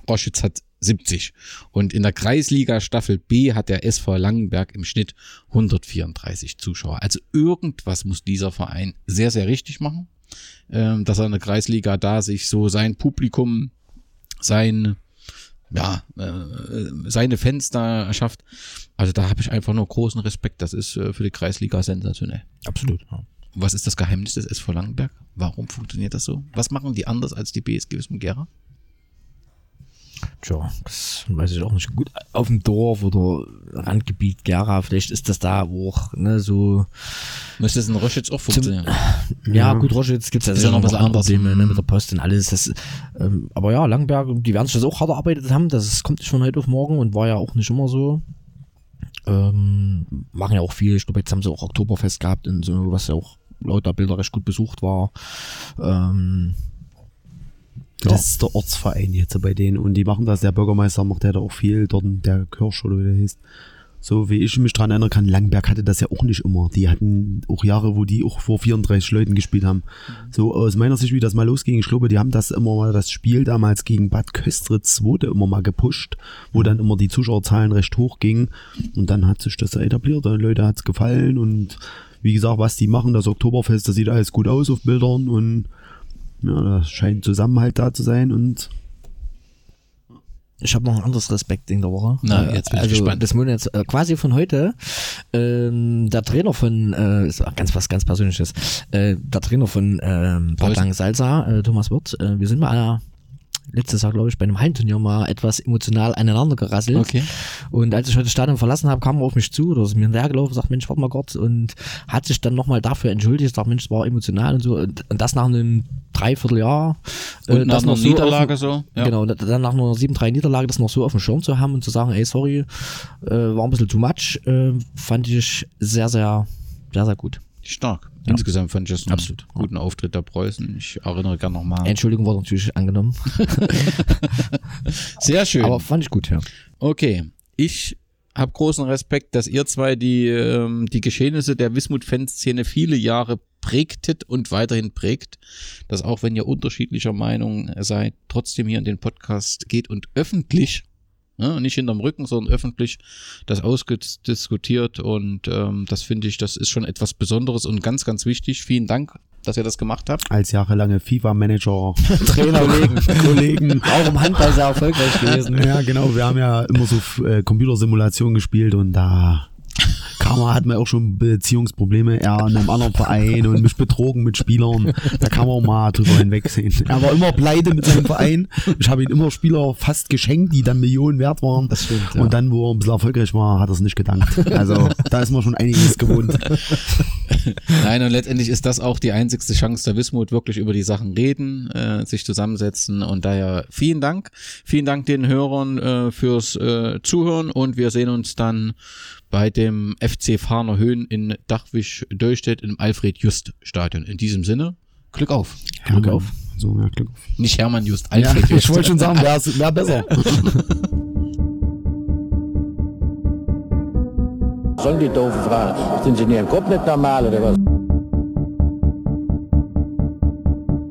Roschütz hat 70. Und in der Kreisliga Staffel B hat der SV Langenberg im Schnitt 134 Zuschauer. Also irgendwas muss dieser Verein sehr, sehr richtig machen, ähm, dass er in der Kreisliga da sich so sein Publikum, sein, ja, äh, seine Fans da erschafft. Also da habe ich einfach nur großen Respekt. Das ist äh, für die Kreisliga sensationell. Absolut. Ja. Was ist das Geheimnis des SV Langenberg? Warum funktioniert das so? Was machen die anders als die BSG Wismut Gera? Tja, das weiß ich auch nicht. Gut, auf dem Dorf oder Randgebiet Gera, vielleicht ist das da auch, ne, so. Müsste es in Roschitz auch funktionieren. Ja, gut, Roschitz gibt's ja Ist ja noch was andere anderes. Probleme, ne, mit der Post und alles. Das, ähm, aber ja, Langberg, die werden sich das auch hart erarbeitet haben. Das kommt nicht von heute auf morgen und war ja auch nicht immer so. Ähm, machen ja auch viel. Ich glaube, jetzt haben sie auch Oktoberfest gehabt und so, was ja auch laut der Bilder recht gut besucht war. Ähm, Ja. Das ist der Ortsverein jetzt bei denen und die machen das, der Bürgermeister macht ja da auch viel, dort der Kirsch oder wie der hieß. So wie ich mich dran erinnern kann, Langberg hatte das ja auch nicht immer. Die hatten auch Jahre, wo die auch vor 34 Leuten gespielt haben. So aus meiner Sicht, wie das mal losging, ich glaube, die haben das immer mal, das Spiel damals gegen Bad Köstritz wurde immer mal gepusht, wo dann immer die Zuschauerzahlen recht hoch gingen und dann hat sich das da etabliert, den Leute hat's gefallen und wie gesagt, was die machen, das Oktoberfest, das sieht alles gut aus auf Bildern und ja, da scheint Zusammenhalt da zu sein und Ich habe noch ein anderes Respektding der Woche. Na, Äh, jetzt bin ich also, gespannt. Das Monat äh, quasi von heute. Ähm, der Trainer von, äh, ist ganz was ganz Persönliches. Äh, der Trainer von ähm, Salsa, äh, Thomas Wirth. Äh, wir sind mal letztes Jahr, glaube ich, bei einem Hallenturnier mal etwas emotional aneinander gerasselt. Okay. Und als ich heute das Stadion verlassen habe, kam er auf mich zu oder ist mir hinterhergelaufen und sagt, Mensch, warte mal kurz und hat sich dann nochmal dafür entschuldigt, sagt, Mensch, es war emotional und so. Und, und das nach einem Dreivierteljahr. Und nach das einer noch so Niederlage so, ja. Genau, da- dann nach einer 7-3 Niederlage das noch so auf dem Schirm zu haben und zu sagen, ey, sorry, äh, war ein bisschen too much, äh, fand ich sehr, sehr, sehr, sehr gut. Stark. Insgesamt fand ich das einen Absolut. guten Auftritt der Preußen. Ich erinnere gerne nochmal. Entschuldigung wurde natürlich angenommen, Sehr schön. aber fand ich gut, ja. Okay, ich habe großen Respekt, dass ihr zwei die, ähm, die Geschehnisse der Wismut-Fanszene viele Jahre prägtet und weiterhin prägt, dass auch wenn ihr unterschiedlicher Meinung seid, trotzdem hier in den Podcast geht und öffentlich, ne, nicht hinterm Rücken, sondern öffentlich das ausdiskutiert und ähm, das finde ich, das ist schon etwas Besonderes und ganz, ganz wichtig. Vielen Dank, dass ihr das gemacht habt. als jahrelange FIFA-Manager, Trainer, Kollegen. Kollegen. Auch im Handball sehr erfolgreich gewesen. Ja, genau. Wir haben ja immer so äh, Computersimulationen gespielt und da Karma hat man auch schon Beziehungsprobleme. Er in einem anderen Verein und mich betrogen mit Spielern. Da kann man auch mal drüber hinwegsehen. Er war immer pleite mit seinem Verein. Ich habe ihm immer Spieler fast geschenkt, die dann Millionen wert waren. Das stimmt, ja. Und dann, wo er ein bisschen erfolgreich war, hat er es nicht gedankt. Also da ist man schon einiges gewohnt. Nein, und letztendlich ist das auch die einzigste Chance der Wismut, wirklich über die Sachen reden, äh, sich zusammensetzen und daher vielen Dank. Vielen Dank den Hörern äh, fürs äh, Zuhören und wir sehen uns dann bei dem FC Fahner Höhen in Dachwisch-Deustedt im Alfred-Just-Stadion. In diesem Sinne, Glück auf. Glück auf. So, ja, Glück auf. Nicht Hermann Just, Ja, Alfred Just. ich wollte schon sagen, wäre wär besser. Sollen die doofen Fragen? Sind sie in ihrem Kopf nicht normal oder was?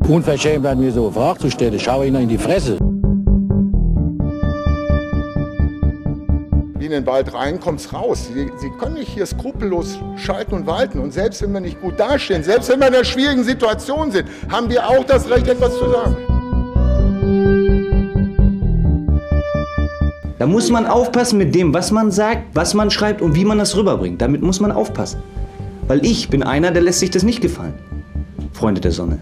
Unverschämt an mir so eine Frage zu stellen, schau ihnen in die Fresse. Wie in den Wald rein, kommt's raus. Sie, Sie können nicht hier skrupellos schalten und walten. Und selbst wenn wir nicht gut dastehen, selbst wenn wir in einer schwierigen Situation sind, haben wir auch das Recht, etwas zu sagen. Da muss man aufpassen mit dem, was man sagt, was man schreibt und wie man das rüberbringt. Damit muss man aufpassen. Weil ich bin einer, der lässt sich das nicht gefallen. Freunde der Sonne.